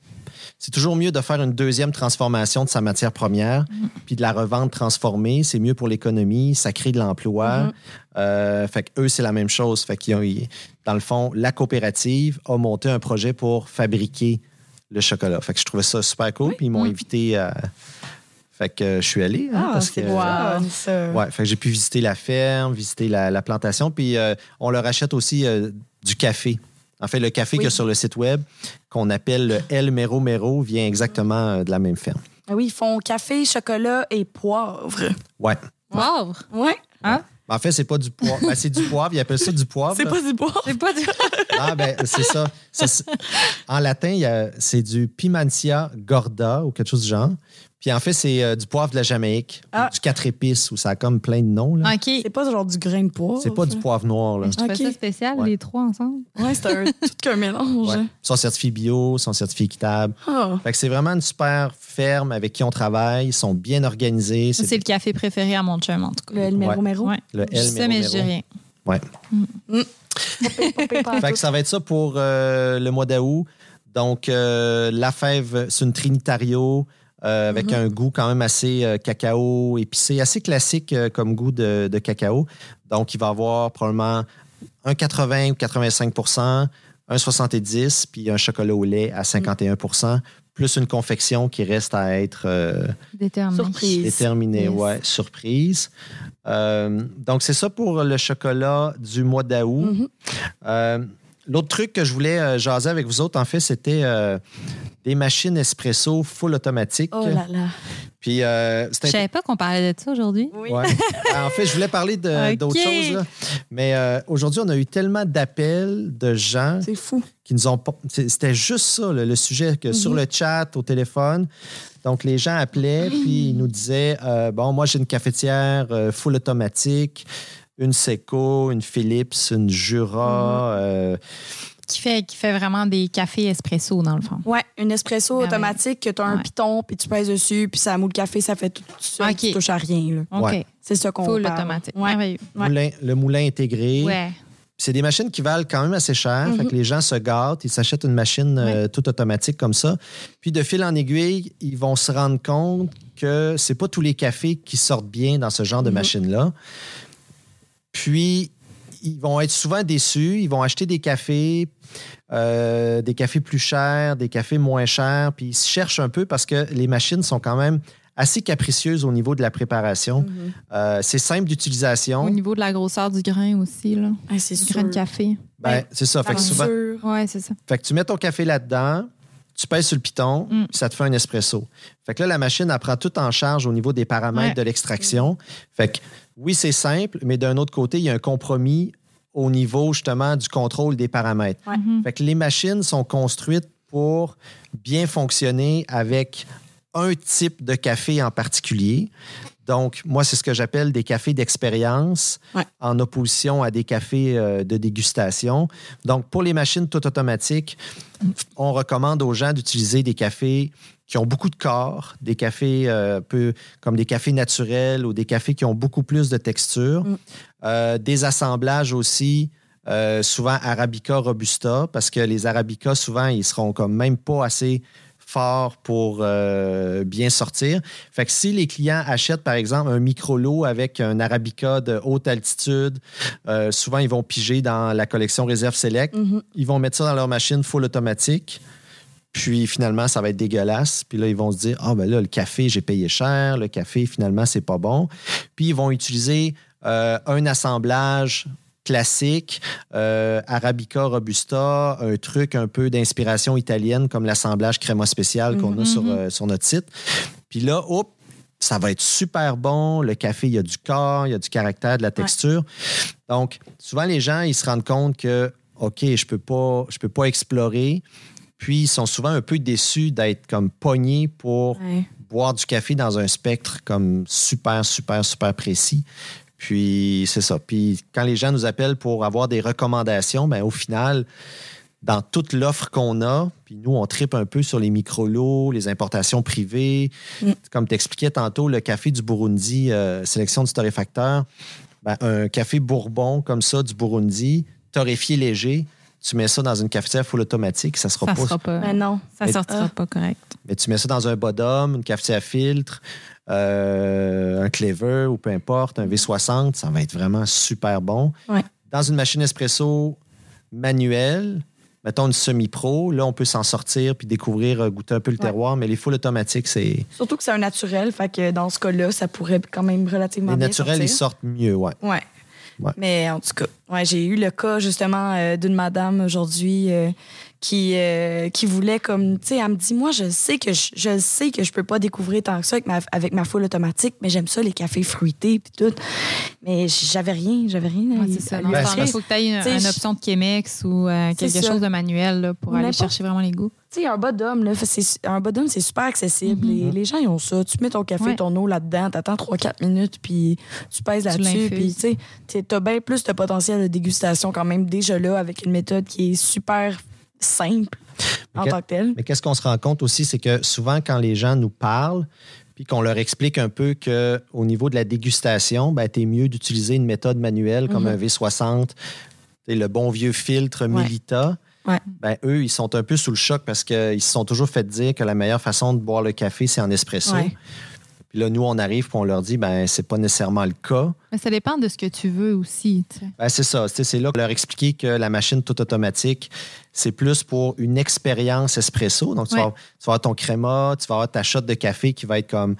Speaker 1: C'est toujours mieux de faire une deuxième transformation de sa matière première, puis de la revendre transformée. C'est mieux pour l'économie, ça crée de l'emploi.
Speaker 2: Mhm.
Speaker 1: Euh, fait que eux, c'est la même chose. Fait qu'ils ont- ils- dans le fond, la coopérative a monté un projet pour fabriquer le chocolat. Fait que je trouvais ça super cool. Puis ils m'ont
Speaker 3: Mm.
Speaker 1: invité à. Fait que euh, je suis allé. hein,
Speaker 2: Ah,
Speaker 1: parce que,
Speaker 2: ça.
Speaker 1: Ouais, fait que j'ai pu visiter la ferme, visiter la, la plantation, puis euh, on leur achète aussi euh, du café. En fait, le café
Speaker 2: Oui.
Speaker 1: qu'il y a sur le site web, qu'on appelle le El Mero Mero, vient exactement de la même ferme.
Speaker 2: Ah oui, ils font café, chocolat et poivre.
Speaker 1: Ouais.
Speaker 3: Poivre?
Speaker 2: Ouais.
Speaker 3: Hein?
Speaker 1: En fait, c'est pas du poivre. Ben, c'est du poivre. Ils appellent ça du poivre.
Speaker 2: C'est pas du poivre.
Speaker 3: C'est pas du.
Speaker 1: Ah, ben, c'est ça. En latin, c'est du pimentia gorda ou quelque chose du genre. Puis en fait, c'est euh, du poivre de la Jamaïque,
Speaker 2: Ah.
Speaker 1: ou du quatre épices, où ça a comme plein de noms. là.
Speaker 3: OK.
Speaker 2: C'est pas genre du grain de poivre.
Speaker 1: C'est pas du poivre noir. Là.
Speaker 3: Je trouvais
Speaker 2: Ok.
Speaker 3: ça spécial,
Speaker 1: Ouais.
Speaker 3: les trois ensemble.
Speaker 2: Ouais, c'est un, tout qu'un mélange.
Speaker 1: Ouais. Ils sont certifiés bio, ils sont certifiés équitables.
Speaker 2: Ah.
Speaker 1: Fait que c'est vraiment une super ferme avec qui on travaille. Ils sont bien organisés.
Speaker 3: Ça, c'est le café préféré à mon chum, en tout cas.
Speaker 2: Le El Mero
Speaker 1: Ouais.
Speaker 2: Mero?
Speaker 3: Ouais.
Speaker 1: le
Speaker 3: Je
Speaker 1: El
Speaker 3: ça, mais je dis rien.
Speaker 1: Ouais.
Speaker 2: Pire, pas
Speaker 1: Fait que ça va être ça pour euh, le mois d'août. Donc, euh, la fève, c'est une Trinitario euh, avec
Speaker 2: Mhm.
Speaker 1: un goût quand même assez euh, cacao épicé, assez classique euh, comme goût de, de cacao. Donc, il va avoir probablement un 80 ou 85% un 70% puis un chocolat au lait à 51% plus une confection qui reste à être euh, déterminée,
Speaker 3: Yes.
Speaker 1: ouais, surprise. Euh, donc, c'est ça pour le chocolat du mois d'août.
Speaker 2: Mhm.
Speaker 1: Euh, L'autre truc que je voulais euh, jaser avec vous autres, en fait, c'était euh, des machines espresso full automatique.
Speaker 2: Oh là là.
Speaker 1: Puis, euh,
Speaker 3: Je
Speaker 1: c'était
Speaker 3: savais pas qu'on parlait de ça aujourd'hui.
Speaker 2: Oui.
Speaker 1: Ouais. en fait, je voulais parler d'autres choses. là. Mais euh, aujourd'hui, on a eu tellement d'appels de gens
Speaker 2: C'est fou.
Speaker 1: qui nous ont. C'était juste ça, là, le sujet, que sur le chat, au téléphone. Donc, les gens appelaient, puis ils nous disaient euh, Bon, moi, j'ai une cafetière euh, full automatique, une Seco, une Philips, une Jura. euh,
Speaker 3: Qui fait, qui fait vraiment des cafés espresso, dans le fond.
Speaker 2: Ouais, une espresso
Speaker 3: Ah
Speaker 2: automatique que tu as un
Speaker 3: Ouais.
Speaker 2: piton, puis tu pèses dessus, puis ça moule le café, ça fait tout ça.
Speaker 3: Ok.
Speaker 2: Tu touches à rien. là. C'est ça qu'on
Speaker 3: Full
Speaker 2: parle.
Speaker 3: automatique.
Speaker 2: Ouais.
Speaker 1: Moulin- le moulin intégré.
Speaker 3: Ouais.
Speaker 1: C'est des machines qui valent quand même assez cher.
Speaker 2: Mhm.
Speaker 1: Fait que les gens se gâtent, ils s'achètent une machine euh, toute automatique comme ça. Puis de fil en aiguille, ils vont se rendre compte que c'est pas tous les cafés qui sortent bien dans ce genre de
Speaker 2: Mhm.
Speaker 1: machine-là. Puis ils vont être souvent déçus. Ils vont acheter des cafés, euh, des cafés plus chers, des cafés moins chers. Puis ils se cherchent un peu parce que les machines sont quand même assez capricieuses au niveau de la préparation.
Speaker 2: Mhm.
Speaker 1: Euh, c'est simple d'utilisation.
Speaker 3: Au niveau de la grosseur du grain aussi, là.
Speaker 2: Ah, c'est
Speaker 3: Du
Speaker 2: sûr.
Speaker 3: grain de café.
Speaker 1: Ben, c'est ça. Fait que souvent.
Speaker 3: Ouais, ça.
Speaker 1: Fait que tu mets ton café là-dedans, tu pèses sur le piton,
Speaker 3: Mm.
Speaker 1: puis ça te fait un espresso. Fait que là, la machine, elle prend tout en charge au niveau des paramètres
Speaker 3: Ouais.
Speaker 1: de l'extraction. Fait que oui, c'est simple, mais d'un autre côté, il y a un compromis au niveau justement du contrôle des paramètres.
Speaker 2: Ouais.
Speaker 3: Mhm.
Speaker 1: Fait que les machines sont construites pour bien fonctionner avec un type de café en particulier. Donc, moi, c'est ce que j'appelle des cafés d'expérience
Speaker 2: Ouais.
Speaker 1: en opposition à des cafés euh, de dégustation. Donc, pour les machines tout automatiques, on recommande aux gens d'utiliser des cafés qui ont beaucoup de corps, des cafés euh, peu comme des cafés naturels ou des cafés qui ont beaucoup plus de texture.
Speaker 2: Mm.
Speaker 1: Euh, des assemblages aussi, euh, souvent Arabica, Robusta, parce que les Arabica, souvent, ils seront comme même pas assez forts pour euh, bien sortir. Fait que si les clients achètent, par exemple, un micro-lot avec un Arabica de haute altitude, souvent, ils vont piger dans la collection Réserve Select.
Speaker 2: Mhm.
Speaker 1: Ils vont mettre ça dans leur machine full automatique. Puis finalement, ça va être dégueulasse. Puis là, ils vont se dire Ah, ben là, le café, j'ai payé cher. Le café, finalement, c'est pas bon. Puis ils vont utiliser euh, un assemblage classique, euh, Arabica Robusta, un truc un peu d'inspiration italienne comme l'assemblage créma spécial qu'on a
Speaker 3: Mhm.
Speaker 1: sur, euh, sur notre site. Puis là, hop, ça va être super bon. Le café, il y a du corps, il y a du caractère, de la texture. Donc, souvent, les gens, ils se rendent compte que, OK, je peux pas, je peux pas explorer. Puis, ils sont souvent un peu déçus d'être comme pognés pour
Speaker 2: Ouais.
Speaker 1: boire du café dans un spectre comme super, super, super précis. Puis, c'est ça. Puis, quand les gens nous appellent pour avoir des recommandations, ben, au final, dans toute l'offre qu'on a, puis nous, on tripe un peu sur les micro-lots, les importations privées.
Speaker 2: Mm.
Speaker 1: Comme tu expliquais tantôt, le café du Burundi, euh, sélection du torréfacteur, ben, un café bourbon comme ça du Burundi, torréfié léger, tu mets ça dans une cafetière full automatique, ça sera
Speaker 3: Ça
Speaker 1: pas
Speaker 3: sera pas.
Speaker 2: Mais non.
Speaker 3: Ça
Speaker 1: Mais-
Speaker 3: sortira
Speaker 2: Ah.
Speaker 3: pas correct.
Speaker 1: mais tu mets ça dans un bottom, une cafetière à filtre, euh, un clever ou peu importe, un V60, ça va être vraiment super bon.
Speaker 2: Ouais.
Speaker 1: Dans une machine espresso manuelle, mettons une semi-pro, là, on peut s'en sortir puis découvrir, euh, goûter un peu le
Speaker 2: Ouais.
Speaker 1: terroir, mais les full automatiques, c'est.
Speaker 2: Surtout que c'est un naturel, fait que dans ce cas-là, ça pourrait quand même relativement
Speaker 1: Les
Speaker 2: bien
Speaker 1: naturels, ils sortent mieux, ouais.
Speaker 2: Ouais. Mais en tout cas, ouais, j'ai eu le cas justement euh, d'une madame aujourd'hui euh, qui, euh, qui voulait comme, tu sais, elle me dit, moi, je sais que je, je sais que je peux pas découvrir tant que ça avec ma, avec ma foule automatique, mais j'aime ça, les cafés fruités puis tout. Mais j'avais rien, j'avais rien.
Speaker 3: Ouais, c'est ça. il faut que tu une, option de Chemex ou euh, quelque chose de manuel là, pour aller chercher vraiment les goûts.
Speaker 2: Tu sais, un bas d'homme, là, c'est- un bas d'homme, c'est super accessible.
Speaker 3: Mhm.
Speaker 2: les, les gens, ils ont ça. Tu mets ton café,
Speaker 3: Ouais.
Speaker 2: ton eau là-dedans, t'attends 3-4 minutes, puis tu pèses là-dessus. Puis, tu sais, t'as bien plus de potentiel de dégustation quand même déjà là avec une méthode qui est super simple en
Speaker 1: Ok.
Speaker 2: tant que telle.
Speaker 1: Mais qu'est-ce qu'on se rend compte aussi, c'est que souvent, quand les gens nous parlent, puis qu'on leur explique un peu qu'au niveau de la dégustation, ben, tu es mieux d'utiliser une méthode manuelle comme
Speaker 2: Mhm.
Speaker 1: un V60, tu sais, le bon vieux filtre
Speaker 2: Ouais.
Speaker 1: Milita.
Speaker 2: Ouais.
Speaker 1: Ben, eux, ils sont un peu sous le choc parce qu'ils se sont toujours fait dire que la meilleure façon de boire le café, c'est en espresso.
Speaker 2: Ouais.
Speaker 1: Puis là, nous, on arrive puis on leur dit, ben c'est pas nécessairement le cas.
Speaker 3: Mais ça dépend de ce que tu veux aussi. tu sais.
Speaker 1: Ben, c'est ça. C'est là pour leur expliquer que la machine tout automatique, c'est plus pour une expérience espresso. Donc, tu,
Speaker 3: Ouais.
Speaker 1: vas, tu vas avoir ton créma, tu vas avoir ta shot de café qui va être comme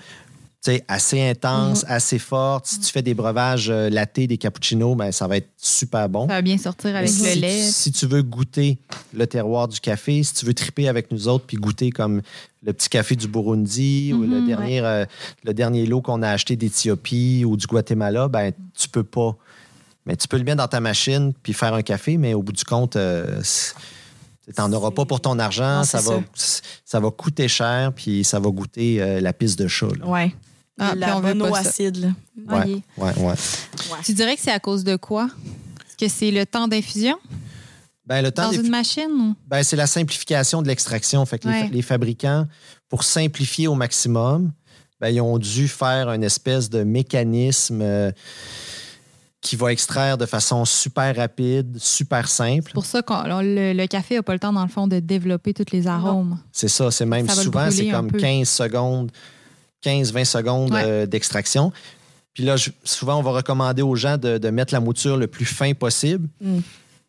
Speaker 1: assez intense, assez forte. Si tu fais des breuvages euh, latte, des cappuccinos, ben, ça va être super bon.
Speaker 3: Ça va bien sortir avec
Speaker 1: si,
Speaker 3: le lait.
Speaker 1: si tu veux goûter le terroir du café, si tu veux triper avec nous autres puis goûter comme le petit café du Burundi ou le
Speaker 3: Mhm,
Speaker 1: dernier, euh, le dernier lot qu'on a acheté d'Éthiopie ou du Guatemala, ben tu peux pas. Mais tu peux le mettre dans ta machine puis faire un café, mais au bout du compte, euh, tu n'en auras pas pour ton argent.
Speaker 2: Non,
Speaker 1: ça, va, ça va coûter cher puis ça va goûter euh, la piste de chat. là.
Speaker 3: Ah,
Speaker 2: la monoacide,
Speaker 3: est-
Speaker 1: ouais, ouais.
Speaker 3: Tu dirais que c'est à cause de quoi? Est-ce que c'est le temps d'infusion?
Speaker 1: Ben, le temps
Speaker 3: dans une machine?
Speaker 1: Ben, c'est la simplification de l'extraction. Fait que les- fabricants, pour simplifier au maximum, ben, ils ont dû faire une espèce de mécanisme euh, qui va extraire de façon super rapide, super simple.
Speaker 3: C'est pour ça que le, le café n'a pas le temps, dans le fond, de développer tous les arômes.
Speaker 1: C'est ça, c'est même
Speaker 3: Ça
Speaker 1: souvent, c'est comme
Speaker 3: peu.
Speaker 1: 15 secondes, 15-20 secondes
Speaker 3: Ouais.
Speaker 1: euh, d'extraction. Puis là, je- souvent, on va recommander aux gens de, de mettre la mouture le plus fin possible.
Speaker 2: Mm.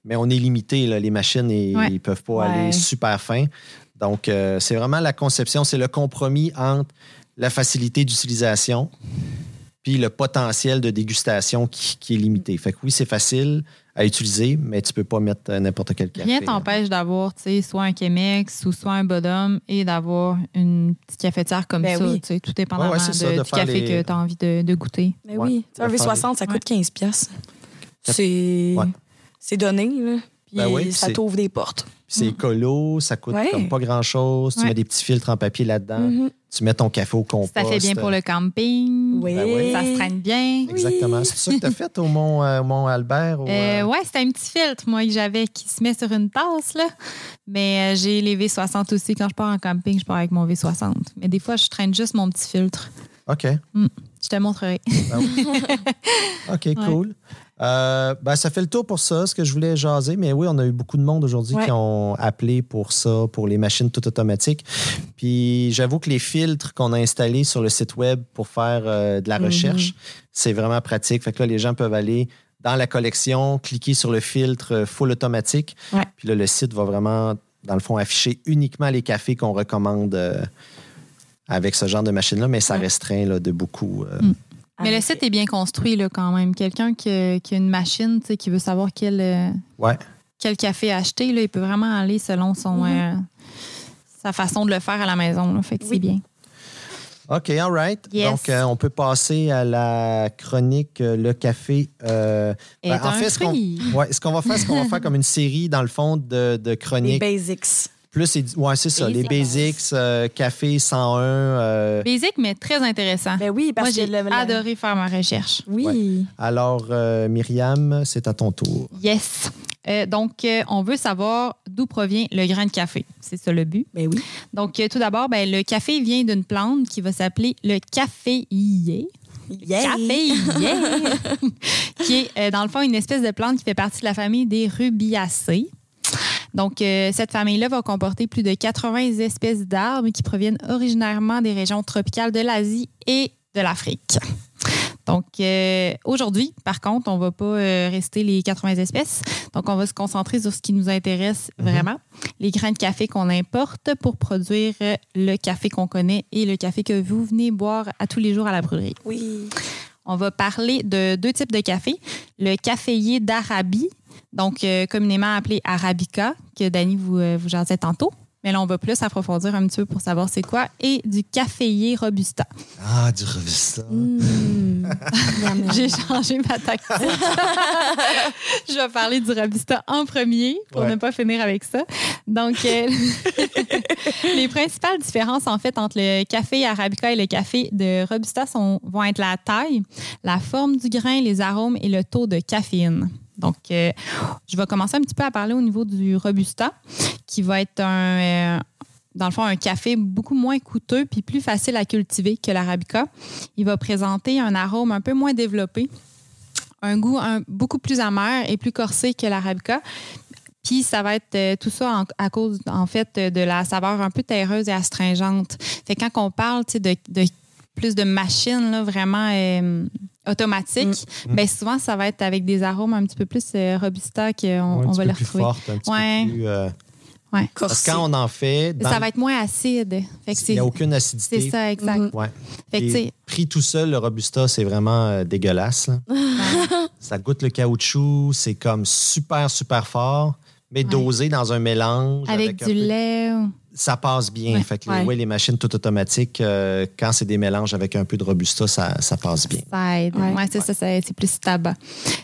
Speaker 1: Mais on est limité, là, les machines, ils
Speaker 3: Ouais.
Speaker 1: ne peuvent pas
Speaker 2: Ouais.
Speaker 1: aller super fin. Donc, euh, c'est vraiment la conception, c'est le compromis entre la facilité d'utilisation puis le potentiel de dégustation qui, qui est limité. Fait que oui, c'est facile à utiliser, mais tu peux pas mettre euh, n'importe quel café.
Speaker 3: Rien t'empêche d'avoir, tu sais, soit un Chemex ou soit un Bodum et d'avoir une petite cafetière comme
Speaker 2: Ben
Speaker 3: ça,
Speaker 2: oui.
Speaker 3: tu sais, tout dépendamment
Speaker 1: Ouais, ouais, c'est ça,
Speaker 3: de-
Speaker 1: de
Speaker 3: du café
Speaker 1: les-
Speaker 3: que tu as envie de, de goûter.
Speaker 2: Mais
Speaker 1: Ouais,
Speaker 2: oui. Tu sais, Un
Speaker 1: de faire
Speaker 2: V60, ça
Speaker 3: Ouais.
Speaker 2: coûte 15 piastres. C'est donné, là. Puis
Speaker 1: Ben oui,
Speaker 2: ça t'ouvre des portes.
Speaker 1: Puis c'est écolo, ça coûte
Speaker 2: Ouais.
Speaker 1: comme pas grand-chose. Tu
Speaker 3: Ouais.
Speaker 1: mets des petits filtres en papier là-dedans.
Speaker 2: Mhm.
Speaker 1: Tu mets ton café au compost.
Speaker 3: Ça fait bien pour le camping.
Speaker 2: Oui.
Speaker 1: Ben oui.
Speaker 3: Ça se traîne bien.
Speaker 1: Exactement. C'est ça que tu as fait au Mont, euh, Mont Albert?
Speaker 3: Euh,
Speaker 1: euh,
Speaker 3: ouais, c'était un petit filtre, moi, que j'avais qui se met sur une tasse, là. Mais euh, j'ai les V60 aussi. Quand je pars en camping, je pars avec mon V60. Mais des fois, je traîne juste mon petit filtre.
Speaker 1: OK.
Speaker 3: Je te montrerai.
Speaker 1: Ben oui. OK, cool. Euh, ben, ça fait le tour pour ça, ce que je voulais jaser. Mais oui, on a eu beaucoup de monde aujourd'hui
Speaker 2: Ouais.
Speaker 1: qui ont appelé pour ça, pour les machines tout automatiques. Puis j'avoue que les filtres qu'on a installés sur le site web pour faire euh, de la
Speaker 2: Mhm.
Speaker 1: recherche, c'est vraiment pratique. Fait que là, les gens peuvent aller dans la collection, cliquer sur le filtre euh, full automatique.
Speaker 2: Ouais.
Speaker 1: Puis là, le site va vraiment, dans le fond, afficher uniquement les cafés qu'on recommande euh, avec ce genre de machine-là, mais ça
Speaker 2: Ouais.
Speaker 1: restreint là, de beaucoup.
Speaker 3: Mm. Mais le site est bien construit, là, quand même. Quelqu'un qui, a- qui a une machine, tu sais, qui veut savoir quel, euh,
Speaker 1: Ouais.
Speaker 3: quel café acheter, là, il peut vraiment aller selon son,
Speaker 2: Mhm.
Speaker 3: euh, sa façon de le faire à la maison. Là. Fait que
Speaker 2: Oui.
Speaker 3: c'est bien.
Speaker 1: OK, all right.
Speaker 3: Yes.
Speaker 1: Donc, euh, on peut passer à la chronique euh, Le café. euh, ben, en
Speaker 3: un
Speaker 1: fait, ce qu'on ouais, va faire, c'est qu'on va faire comme une série, dans le fond, de, de
Speaker 2: Les
Speaker 1: chroniques.
Speaker 2: basics.
Speaker 1: Plus, ouais, c'est ça, les
Speaker 3: Basics.
Speaker 1: euh, café 101. euh,
Speaker 3: Basic, mais très intéressant.
Speaker 2: Ben oui, parce
Speaker 3: Moi,
Speaker 2: que
Speaker 3: j'ai
Speaker 2: le- le-
Speaker 3: adoré faire ma recherche.
Speaker 2: Oui.
Speaker 1: Ouais. alors, euh, Myriam, c'est à ton tour.
Speaker 3: Yes. Euh, donc, euh, on veut savoir d'où provient le grain de café. C'est ça le but.
Speaker 2: Ben oui.
Speaker 3: Donc, euh, tout d'abord, ben, le café vient d'une plante qui va s'appeler le caféier.
Speaker 2: Yeah.
Speaker 3: Caféier! qui est, euh, dans le fond, une espèce de plante qui fait partie de la famille des rubiacées. Donc, euh, cette famille-là va comporter plus de 80 espèces d'arbres qui proviennent originairement des régions tropicales de l'Asie et de l'Afrique. Donc, euh, aujourd'hui, par contre, on ne va pas euh, rester les 80 espèces. Donc, on va se concentrer sur ce qui nous intéresse vraiment, les grains de café qu'on importe pour produire le café qu'on connaît et le café que vous venez boire à tous les jours à la brûlerie.
Speaker 2: Oui.
Speaker 3: On va parler de deux types de café. Le caféier d'Arabie, donc euh, communément appelé Arabica, que Dani vous, euh, vous jasait tantôt. Mais là, on va plus approfondir un petit peu pour savoir c'est quoi. Et du caféier Robusta.
Speaker 1: Ah, du Robusta.
Speaker 2: Mmh. Miam.
Speaker 3: J'ai changé ma tactique. Je vais parler du Robusta en premier pour
Speaker 1: Ouais.
Speaker 3: ne pas finir avec ça. Donc, euh, les principales différences, en fait, entre le café Arabica et le café de Robusta sont, vont être la taille, la forme du grain, les arômes et le taux de caféine. Donc, euh, je vais commencer un petit peu à parler au niveau du Robusta, qui va être un, euh, dans le fond, un café beaucoup moins coûteux puis plus facile à cultiver que l'Arabica. Il va présenter un arôme un peu moins développé, un goût un- beaucoup plus amer et plus corsé que l'Arabica. Puis ça va être euh, tout ça en- à cause, en fait, de la saveur un peu terreuse et astringente. Fait que quand on parle tu sais, de, de plus de machines, là, vraiment euh, automatiques,
Speaker 1: Mm.
Speaker 3: ben souvent, ça va être avec des arômes un petit peu plus euh, robusta qu'on
Speaker 1: Ouais,
Speaker 3: on va
Speaker 1: peu
Speaker 3: les
Speaker 1: plus
Speaker 3: retrouver.
Speaker 1: forte, un petit
Speaker 3: Ouais.
Speaker 1: peu plus. euh,
Speaker 3: Ouais.
Speaker 1: parce que quand on en fait, dans-
Speaker 3: Ça va être moins acide. Fait que
Speaker 1: il n'y a aucune acidité.
Speaker 3: c'est ça, exact.
Speaker 2: Mhm.
Speaker 1: Ouais.
Speaker 3: Fait que,
Speaker 1: pris tout seul, le Robusta, c'est vraiment euh, dégueulasse. ça goûte le caoutchouc, c'est comme super, super fort, mais
Speaker 3: Ouais.
Speaker 1: dosé dans un mélange.
Speaker 3: avec, du
Speaker 1: peu-
Speaker 3: lait.
Speaker 1: Ça passe bien.
Speaker 3: Ouais.
Speaker 1: Fait que,
Speaker 2: Ouais.
Speaker 1: ouais, les machines tout automatiques, euh, quand c'est des mélanges avec un peu de Robusta, ça, ça passe bien.
Speaker 3: Ça aide.
Speaker 2: Ouais.
Speaker 3: Ouais, c'est ça, ça- c'est plus tabac.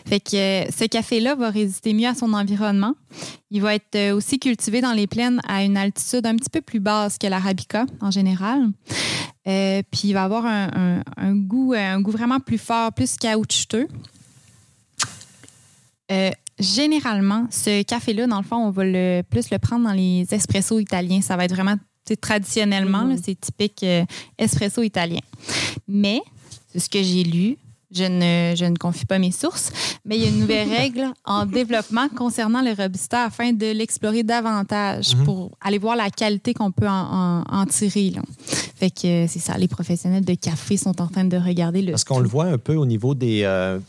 Speaker 3: Fait que euh, ce café-là va résister mieux à son environnement. Il va être euh, aussi cultivé dans les plaines à une altitude un petit peu plus basse que l'arabica en général. Euh, puis il va avoir un, un- un goût, un goût vraiment plus fort, plus caoutchouteux. Euh, généralement, ce café-là, dans le fond, on va le, plus le prendre dans les espressos italiens. Ça va être vraiment, traditionnellement,
Speaker 2: Mhm.
Speaker 3: là, c'est typique euh, espresso italien. Mais, c'est ce que j'ai lu, je ne, je ne confie pas mes sources, mais il y a une nouvelle règle en développement concernant le Robusta afin de l'explorer davantage
Speaker 1: Mhm.
Speaker 3: pour aller voir la qualité qu'on peut en, en- en tirer. là. Fait que euh, c'est ça, les professionnels de café sont en train de regarder le
Speaker 1: Parce qu'on le voit un peu au niveau des, euh,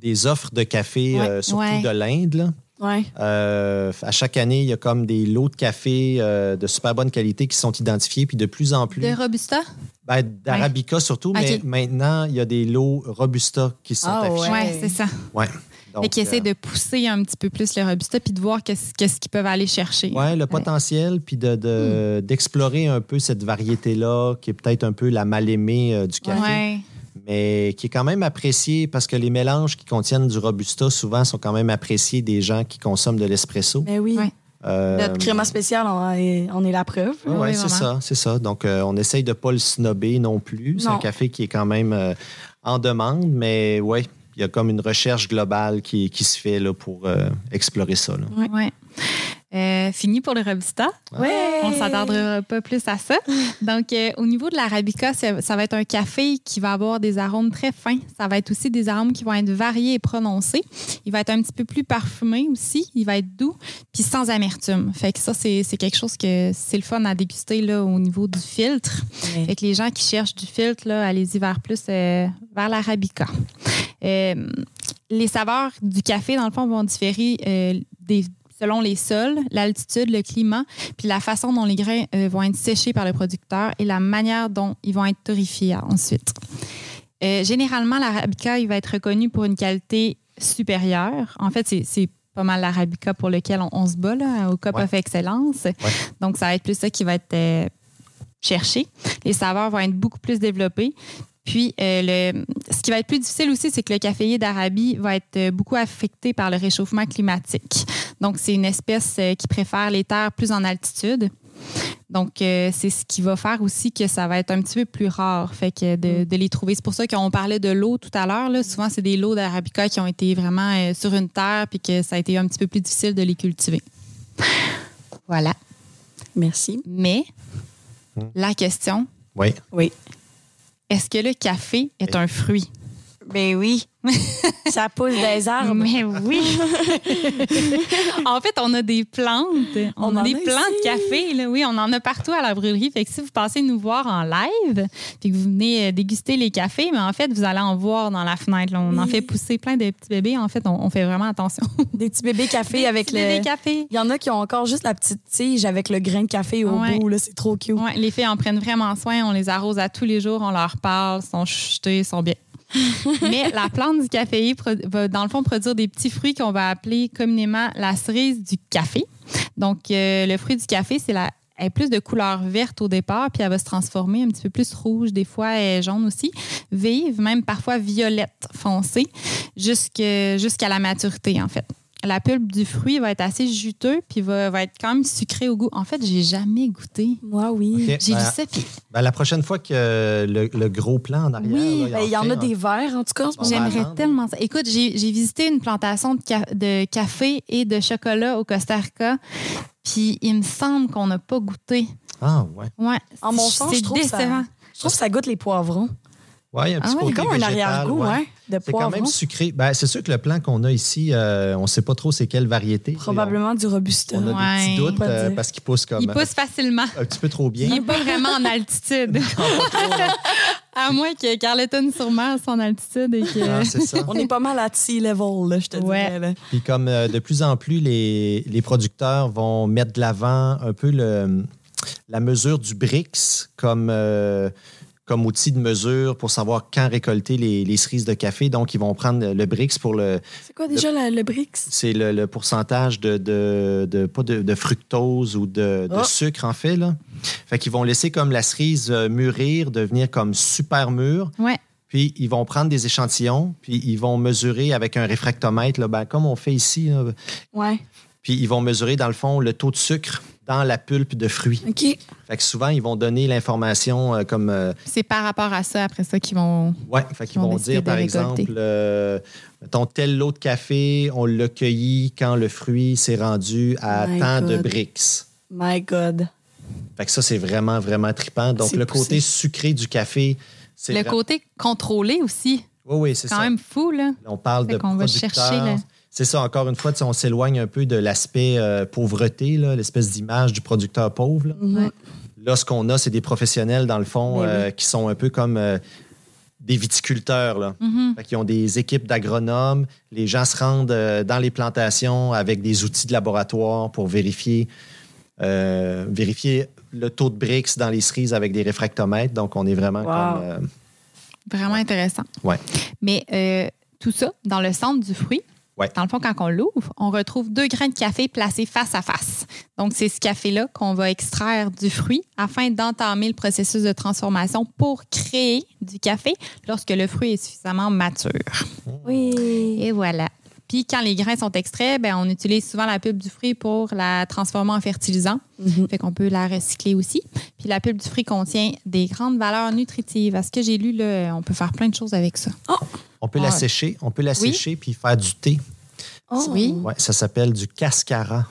Speaker 1: des offres de café,
Speaker 3: Ouais.
Speaker 1: euh, surtout
Speaker 3: Ouais.
Speaker 1: de l'Inde.
Speaker 2: Ouais.
Speaker 1: Euh, à chaque année, il y a comme des lots de café euh, de super bonne qualité qui sont identifiés, puis de plus en plus,
Speaker 3: de Robusta?
Speaker 1: ben, d'Arabica surtout, mais maintenant, il y a des lots Robusta qui sont
Speaker 2: Ah,
Speaker 1: affichés.
Speaker 2: Ouais,
Speaker 3: c'est ça.
Speaker 1: Ouais. Donc,
Speaker 3: Fait qu'ils essaient
Speaker 1: euh,
Speaker 3: de pousser un petit peu plus le Robusta puis de voir qu'est-ce qu'ils peuvent aller chercher.
Speaker 1: ouais, le potentiel, puis de, de-
Speaker 3: Hmm.
Speaker 1: d'explorer un peu cette variété-là, qui est peut-être un peu la mal-aimée euh, du café. Mais qui est quand même appréciée parce que les mélanges qui contiennent du Robusta, souvent, sont quand même appréciés des gens qui consomment de l'espresso.
Speaker 2: Mais oui.
Speaker 3: Ouais.
Speaker 1: Euh,
Speaker 2: Notre créma spécial, on est, on est la preuve.
Speaker 1: Oui,
Speaker 3: Oui,
Speaker 1: c'est ça, c'est ça. Donc, euh, on essaye de ne pas le snobber non plus. C'est un café qui est quand même euh, en demande, mais oui, il y a comme une recherche globale qui, qui se fait là, pour euh, explorer ça. là.
Speaker 3: Ouais. Euh, fini pour le Robusta.
Speaker 2: Ouais.
Speaker 3: On ne s'attardera pas plus à ça. Donc, euh, au niveau de l'Arabica, ça, ça va être un café qui va avoir des arômes très fins. Ça va être aussi des arômes qui vont être variés et prononcés. Il va être un petit peu plus parfumé aussi. Il va être doux, puis sans amertume. Fait que ça, c'est quelque chose que c'est le fun à déguster là, au niveau du filtre.
Speaker 2: Ouais.
Speaker 3: Fait que les gens qui cherchent du filtre, allez-y vers plus euh, vers l'arabica. Les saveurs du café, dans le fond, vont différer des- selon les sols, l'altitude, le climat, puis la façon dont les grains euh, vont être séchés par le producteur et la manière dont ils vont être torréfiés ensuite. Euh, généralement, l'arabica, il va être reconnu pour une qualité supérieure. En fait, c'est- pas mal l'arabica pour lequel on, on se bat là, au Cup
Speaker 1: Ouais.
Speaker 3: of Excellence. Donc, ça va être plus ça qui va être euh, cherché. Les saveurs vont être beaucoup plus développées. Puis, euh, le, ce qui va être plus difficile aussi, c'est que le caféier d'Arabie va être beaucoup affecté par le réchauffement climatique. Donc, c'est une espèce euh, qui préfère les terres plus en altitude. Donc, euh, c'est ce qui va faire aussi que ça va être un petit peu plus rare, fait que de, de les trouver. C'est pour ça qu'on parlait de l'eau tout à l'heure. là. Souvent, c'est des lots d'arabica qui ont été vraiment euh, sur une terre, puis que ça a été un petit peu plus difficile de les cultiver. Voilà.
Speaker 2: Merci.
Speaker 3: Mais la question,
Speaker 1: Oui.
Speaker 2: Oui.
Speaker 3: est-ce que le café est un fruit?
Speaker 2: Ben oui. ça pousse des arbres.
Speaker 3: Mais oui! en fait, on a des plantes. On,
Speaker 2: On
Speaker 3: a des
Speaker 2: a
Speaker 3: plantes
Speaker 2: ici.
Speaker 3: café. Là. Oui, on en a partout à la brûlerie. Fait que si vous passez nous voir en live, puis que vous venez euh, déguster les cafés, mais en fait, vous allez en voir dans la fenêtre. là. On en fait pousser plein de petits bébés. En fait, on, on fait vraiment attention.
Speaker 2: Des petits bébés café
Speaker 3: Des
Speaker 2: avec
Speaker 3: petits
Speaker 2: le.
Speaker 3: bébés café.
Speaker 2: Il y en a qui ont encore juste la petite tige avec le grain de café au
Speaker 3: Ouais.
Speaker 2: bout. là. C'est trop cute.
Speaker 3: Ouais, les filles en prennent vraiment soin. On les arrose à tous les jours. On leur parle. Ils sont chuchotés, ils sont bien. Mais la plante du caféier va, dans le fond, produire des petits fruits qu'on va appeler communément la cerise du café. Donc, euh, le fruit du café, c'est la plus de couleur verte au départ, puis elle va se transformer un petit peu plus rouge, des fois est jaune aussi, vive, même parfois violette foncée, jusqu'à la maturité, en fait. La pulpe du fruit va être assez juteux, puis va, va être quand même sucré au goût. En fait, j'ai jamais goûté.
Speaker 2: Moi, oui.
Speaker 3: J'ai
Speaker 1: Ben,
Speaker 3: vu ça, puis
Speaker 1: ben, la prochaine fois que le, le gros plan en arrière.
Speaker 3: Oui,
Speaker 1: là,
Speaker 2: Ben, Il y en
Speaker 1: fait,
Speaker 2: a des verres, en tout cas.
Speaker 3: J'aimerais tellement ça. Écoute, j'ai j'ai visité une plantation de, ca- de café et de chocolat au Costa Rica, puis il me semble qu'on n'a pas goûté.
Speaker 1: Ah, ouais.
Speaker 3: Ouais,
Speaker 2: En mon sens,
Speaker 3: c'est
Speaker 2: je trouve ça-. Je trouve que ça goûte les poivrons.
Speaker 1: Il y a un
Speaker 3: Ah
Speaker 1: petit
Speaker 3: ouais,
Speaker 1: côté
Speaker 2: C'est comme un
Speaker 1: végétal,
Speaker 2: arrière-goût,
Speaker 1: ouais.
Speaker 2: ouais, de
Speaker 1: C'est quand même sucré. Ben, c'est sûr que le plan qu'on a ici, euh, on ne sait pas trop c'est quelle variété.
Speaker 2: Probablement du robusta.
Speaker 1: On, a
Speaker 3: Ouais.
Speaker 1: des petits doutes euh, parce qu'il pousse comme
Speaker 3: Il pousse facilement.
Speaker 1: un petit peu trop
Speaker 3: Il
Speaker 1: bien.
Speaker 3: n'est pas vraiment en altitude. À moins que Carleton sur mer son altitude et que.
Speaker 1: Ah, c'est ça.
Speaker 2: On est pas mal à sea level, là, je te
Speaker 3: Ouais.
Speaker 2: dirais. là.
Speaker 1: Puis comme euh, de plus en plus, les, les producteurs vont mettre de l'avant un peu le, la mesure du BRICS comme, euh, comme outil de mesure pour savoir quand récolter les, les cerises de café. Donc, ils vont prendre le BRICS pour le...
Speaker 2: C'est quoi déjà la- le BRICS?
Speaker 1: C'est le, le pourcentage de, de, de- pas de, de fructose ou de,
Speaker 2: Ah.
Speaker 1: sucre, en fait. Là. Fait qu'ils vont laisser comme la cerise euh, mûrir, devenir comme super mûre.
Speaker 3: Ouais.
Speaker 1: Puis, ils vont prendre des échantillons, puis ils vont mesurer avec un réfractomètre, là, ben, comme on fait ici. là.
Speaker 2: Ouais.
Speaker 1: Puis ils vont mesurer, dans le fond, le taux de sucre dans la pulpe de fruits.
Speaker 2: OK.
Speaker 1: Fait que souvent, ils vont donner l'information euh, comme. euh,
Speaker 3: C'est par rapport à ça, après ça, qu'ils vont.
Speaker 1: ouais, fait qu'ils
Speaker 3: Ils vont
Speaker 1: dire, par exemple, euh, mettons, tel lot de café, on l'a cueilli quand le fruit s'est rendu à
Speaker 2: My
Speaker 1: tant de bricks.
Speaker 2: My God.
Speaker 1: Fait que ça, c'est vraiment, vraiment trippant. Donc,
Speaker 2: C'est
Speaker 1: le
Speaker 2: poussé.
Speaker 1: côté sucré du café, c'est.
Speaker 3: Le côté contrôlé aussi.
Speaker 1: Oui, oui, c'est
Speaker 3: Quand
Speaker 1: ça.
Speaker 3: même fou, là.
Speaker 1: On parle
Speaker 3: Fait
Speaker 1: de
Speaker 3: qu'on va chercher, là.
Speaker 1: C'est ça, encore une fois, on s'éloigne un peu de l'aspect euh, pauvreté, l'espèce d'image du producteur pauvre. là.
Speaker 2: Mhm.
Speaker 1: Là, ce qu'on a, c'est des professionnels, dans le fond,
Speaker 2: Mais
Speaker 1: euh, qui sont un peu comme euh, des viticulteurs. Là.
Speaker 3: Mhm.
Speaker 1: Qu'ils ont des équipes d'agronomes. Les gens se rendent dans les plantations avec des outils de laboratoire pour vérifier, vérifier le taux de BRICS dans les cerises avec des réfractomètres. Donc, on est vraiment
Speaker 2: Wow.
Speaker 1: comme...
Speaker 3: Vraiment intéressant.
Speaker 1: Ouais.
Speaker 3: Mais tout ça, dans le centre du fruit,
Speaker 1: Ouais.
Speaker 3: dans le fond, quand on l'ouvre, on retrouve deux grains de café placés face à face. Donc, c'est ce café-là qu'on va extraire du fruit afin d'entamer le processus de transformation pour créer du café lorsque le fruit est suffisamment mature.
Speaker 2: Oui.
Speaker 3: Et voilà. Puis, quand les grains sont extraits, ben, on utilise souvent la pulpe du fruit pour la transformer en fertilisant.
Speaker 2: Mhm.
Speaker 3: Fait qu'on peut la recycler aussi. Puis la pulpe du fruit contient des grandes valeurs nutritives. À ce que j'ai lu, là, on peut faire plein de choses avec ça.
Speaker 1: On peut la
Speaker 3: Ah.
Speaker 1: sécher, on peut la
Speaker 3: Oui.
Speaker 1: sécher puis faire du thé.
Speaker 2: Oh.
Speaker 3: Oui.
Speaker 1: Ouais, ça s'appelle du cascara.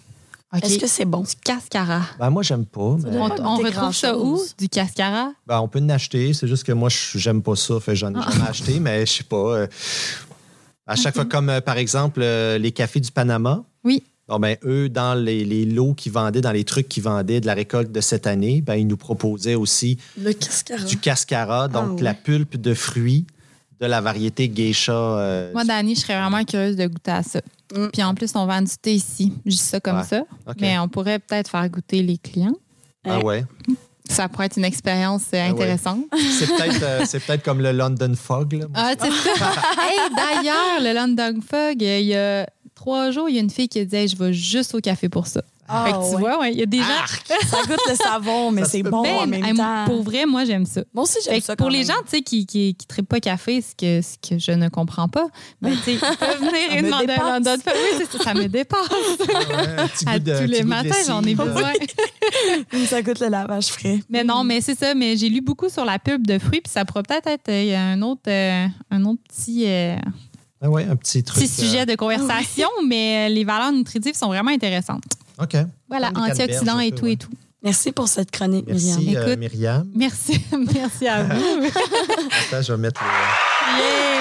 Speaker 2: Est-ce que c'est bon?
Speaker 3: Du cascara.
Speaker 1: Ben, moi, j'aime pas. mais-
Speaker 3: On,
Speaker 2: pas
Speaker 3: on
Speaker 2: goûter
Speaker 3: retrouve ça où? Du cascara?
Speaker 1: Ben, on peut en acheter. C'est juste que moi, je- j'aime pas ça. Fait que j'en ai
Speaker 3: Ah.
Speaker 1: jamais acheté, mais je sais pas. euh, à chaque fois, comme euh, par exemple euh, les cafés du Panama.
Speaker 3: Oui.
Speaker 1: Bon, ben, eux, dans les, les lots qu'ils vendaient, dans les trucs qu'ils vendaient de la récolte de cette année, ben, ils nous proposaient aussi
Speaker 2: Le cascara.
Speaker 1: du cascara, donc
Speaker 2: Ah, ouais.
Speaker 1: la pulpe de fruits de la variété geisha. euh,
Speaker 3: Moi, Dani, je serais vraiment curieuse de goûter à ça.
Speaker 2: Mm.
Speaker 3: Puis en plus, on vend du thé ici. Je dis ça comme
Speaker 1: Ouais.
Speaker 3: ça. Mais on pourrait peut-être faire goûter les clients.
Speaker 1: Ah ouais?
Speaker 3: Ça pourrait être une expérience euh,
Speaker 1: Ah ouais.
Speaker 3: intéressante.
Speaker 1: C'est peut-être euh, c'est peut-être comme le London Fog. Là.
Speaker 3: Ah, c'est ça. hey, D'ailleurs, le London Fog, euh, il y a trois jours, il y a une fille qui a dit Hey, Je vais juste au café pour ça.
Speaker 2: Ah,
Speaker 3: fait que tu
Speaker 2: ouais.
Speaker 3: vois, ouais, il y a des gens.
Speaker 2: Ça goûte le savon, mais c'est bon
Speaker 3: Ben,
Speaker 2: en même
Speaker 3: hey,
Speaker 2: temps.
Speaker 3: Pour vrai, moi, j'aime ça.
Speaker 2: Moi aussi, j'aime ça
Speaker 3: pour les gens tu sais, qui ne qui, qui trippent pas café, ce que, ce que je ne comprends pas, ben, tu sais, ils peuvent venir et demander
Speaker 2: dépasse.
Speaker 3: un London Fog. Oui, c'est ça, ça me dépasse.
Speaker 1: Ouais, un petit
Speaker 3: À
Speaker 1: goût de-
Speaker 3: tous les
Speaker 1: de
Speaker 3: matins, j'en ai besoin.
Speaker 2: Oui, ça goûte le lavage frais.
Speaker 3: Mais non, mais c'est ça. Mais j'ai lu beaucoup sur la pulpe de fruits, puis ça pourrait peut-être être euh, un autre, euh, un autre petit, euh,
Speaker 1: Ah ouais, un petit truc.
Speaker 3: petit sujet de conversation, mais euh, les valeurs nutritives sont vraiment intéressantes.
Speaker 1: OK.
Speaker 3: Voilà, antioxydants et tout
Speaker 1: ouais.
Speaker 3: et tout.
Speaker 2: Merci pour cette chronique,
Speaker 1: Merci,
Speaker 2: Myriam.
Speaker 1: euh,
Speaker 3: Écoute.
Speaker 1: Myriam.
Speaker 3: Merci, merci à vous.
Speaker 1: Attends, je vais mettre le-
Speaker 3: Yeah!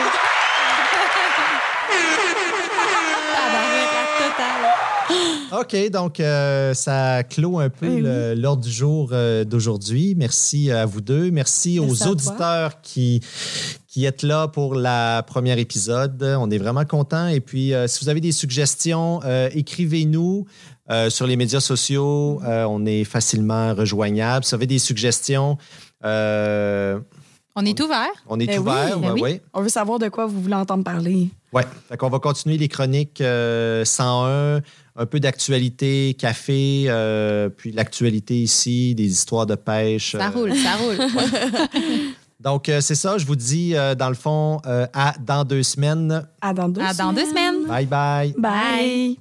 Speaker 1: OK, donc euh, ça clôt un peu
Speaker 2: Oui,
Speaker 1: le- l'ordre du jour euh, d'aujourd'hui. Merci à vous deux. Merci, aux auditeurs qui, qui êtes là pour la première épisode. On est vraiment contents. Et puis, euh, si vous avez des suggestions, euh, écrivez-nous. euh, sur les médias sociaux, Euh, on est facilement rejoignable. Si vous avez des suggestions, euh,
Speaker 3: On est ouvert.
Speaker 1: on est
Speaker 2: Ben oui,
Speaker 1: ouvert.
Speaker 3: ben oui.
Speaker 1: ouais.
Speaker 2: On veut savoir de quoi vous voulez entendre parler.
Speaker 1: Ouais. Fait qu'on va continuer les chroniques euh, 101, un peu d'actualité, café, euh, puis l'actualité ici, des histoires de pêche.
Speaker 3: Ça
Speaker 1: euh.
Speaker 3: roule, ça roule.
Speaker 1: Donc, euh, c'est ça, je vous dis, euh, dans le fond, euh, à dans deux semaines.
Speaker 2: À dans deux
Speaker 3: À dans deux semaines.
Speaker 1: Bye bye.
Speaker 2: Bye.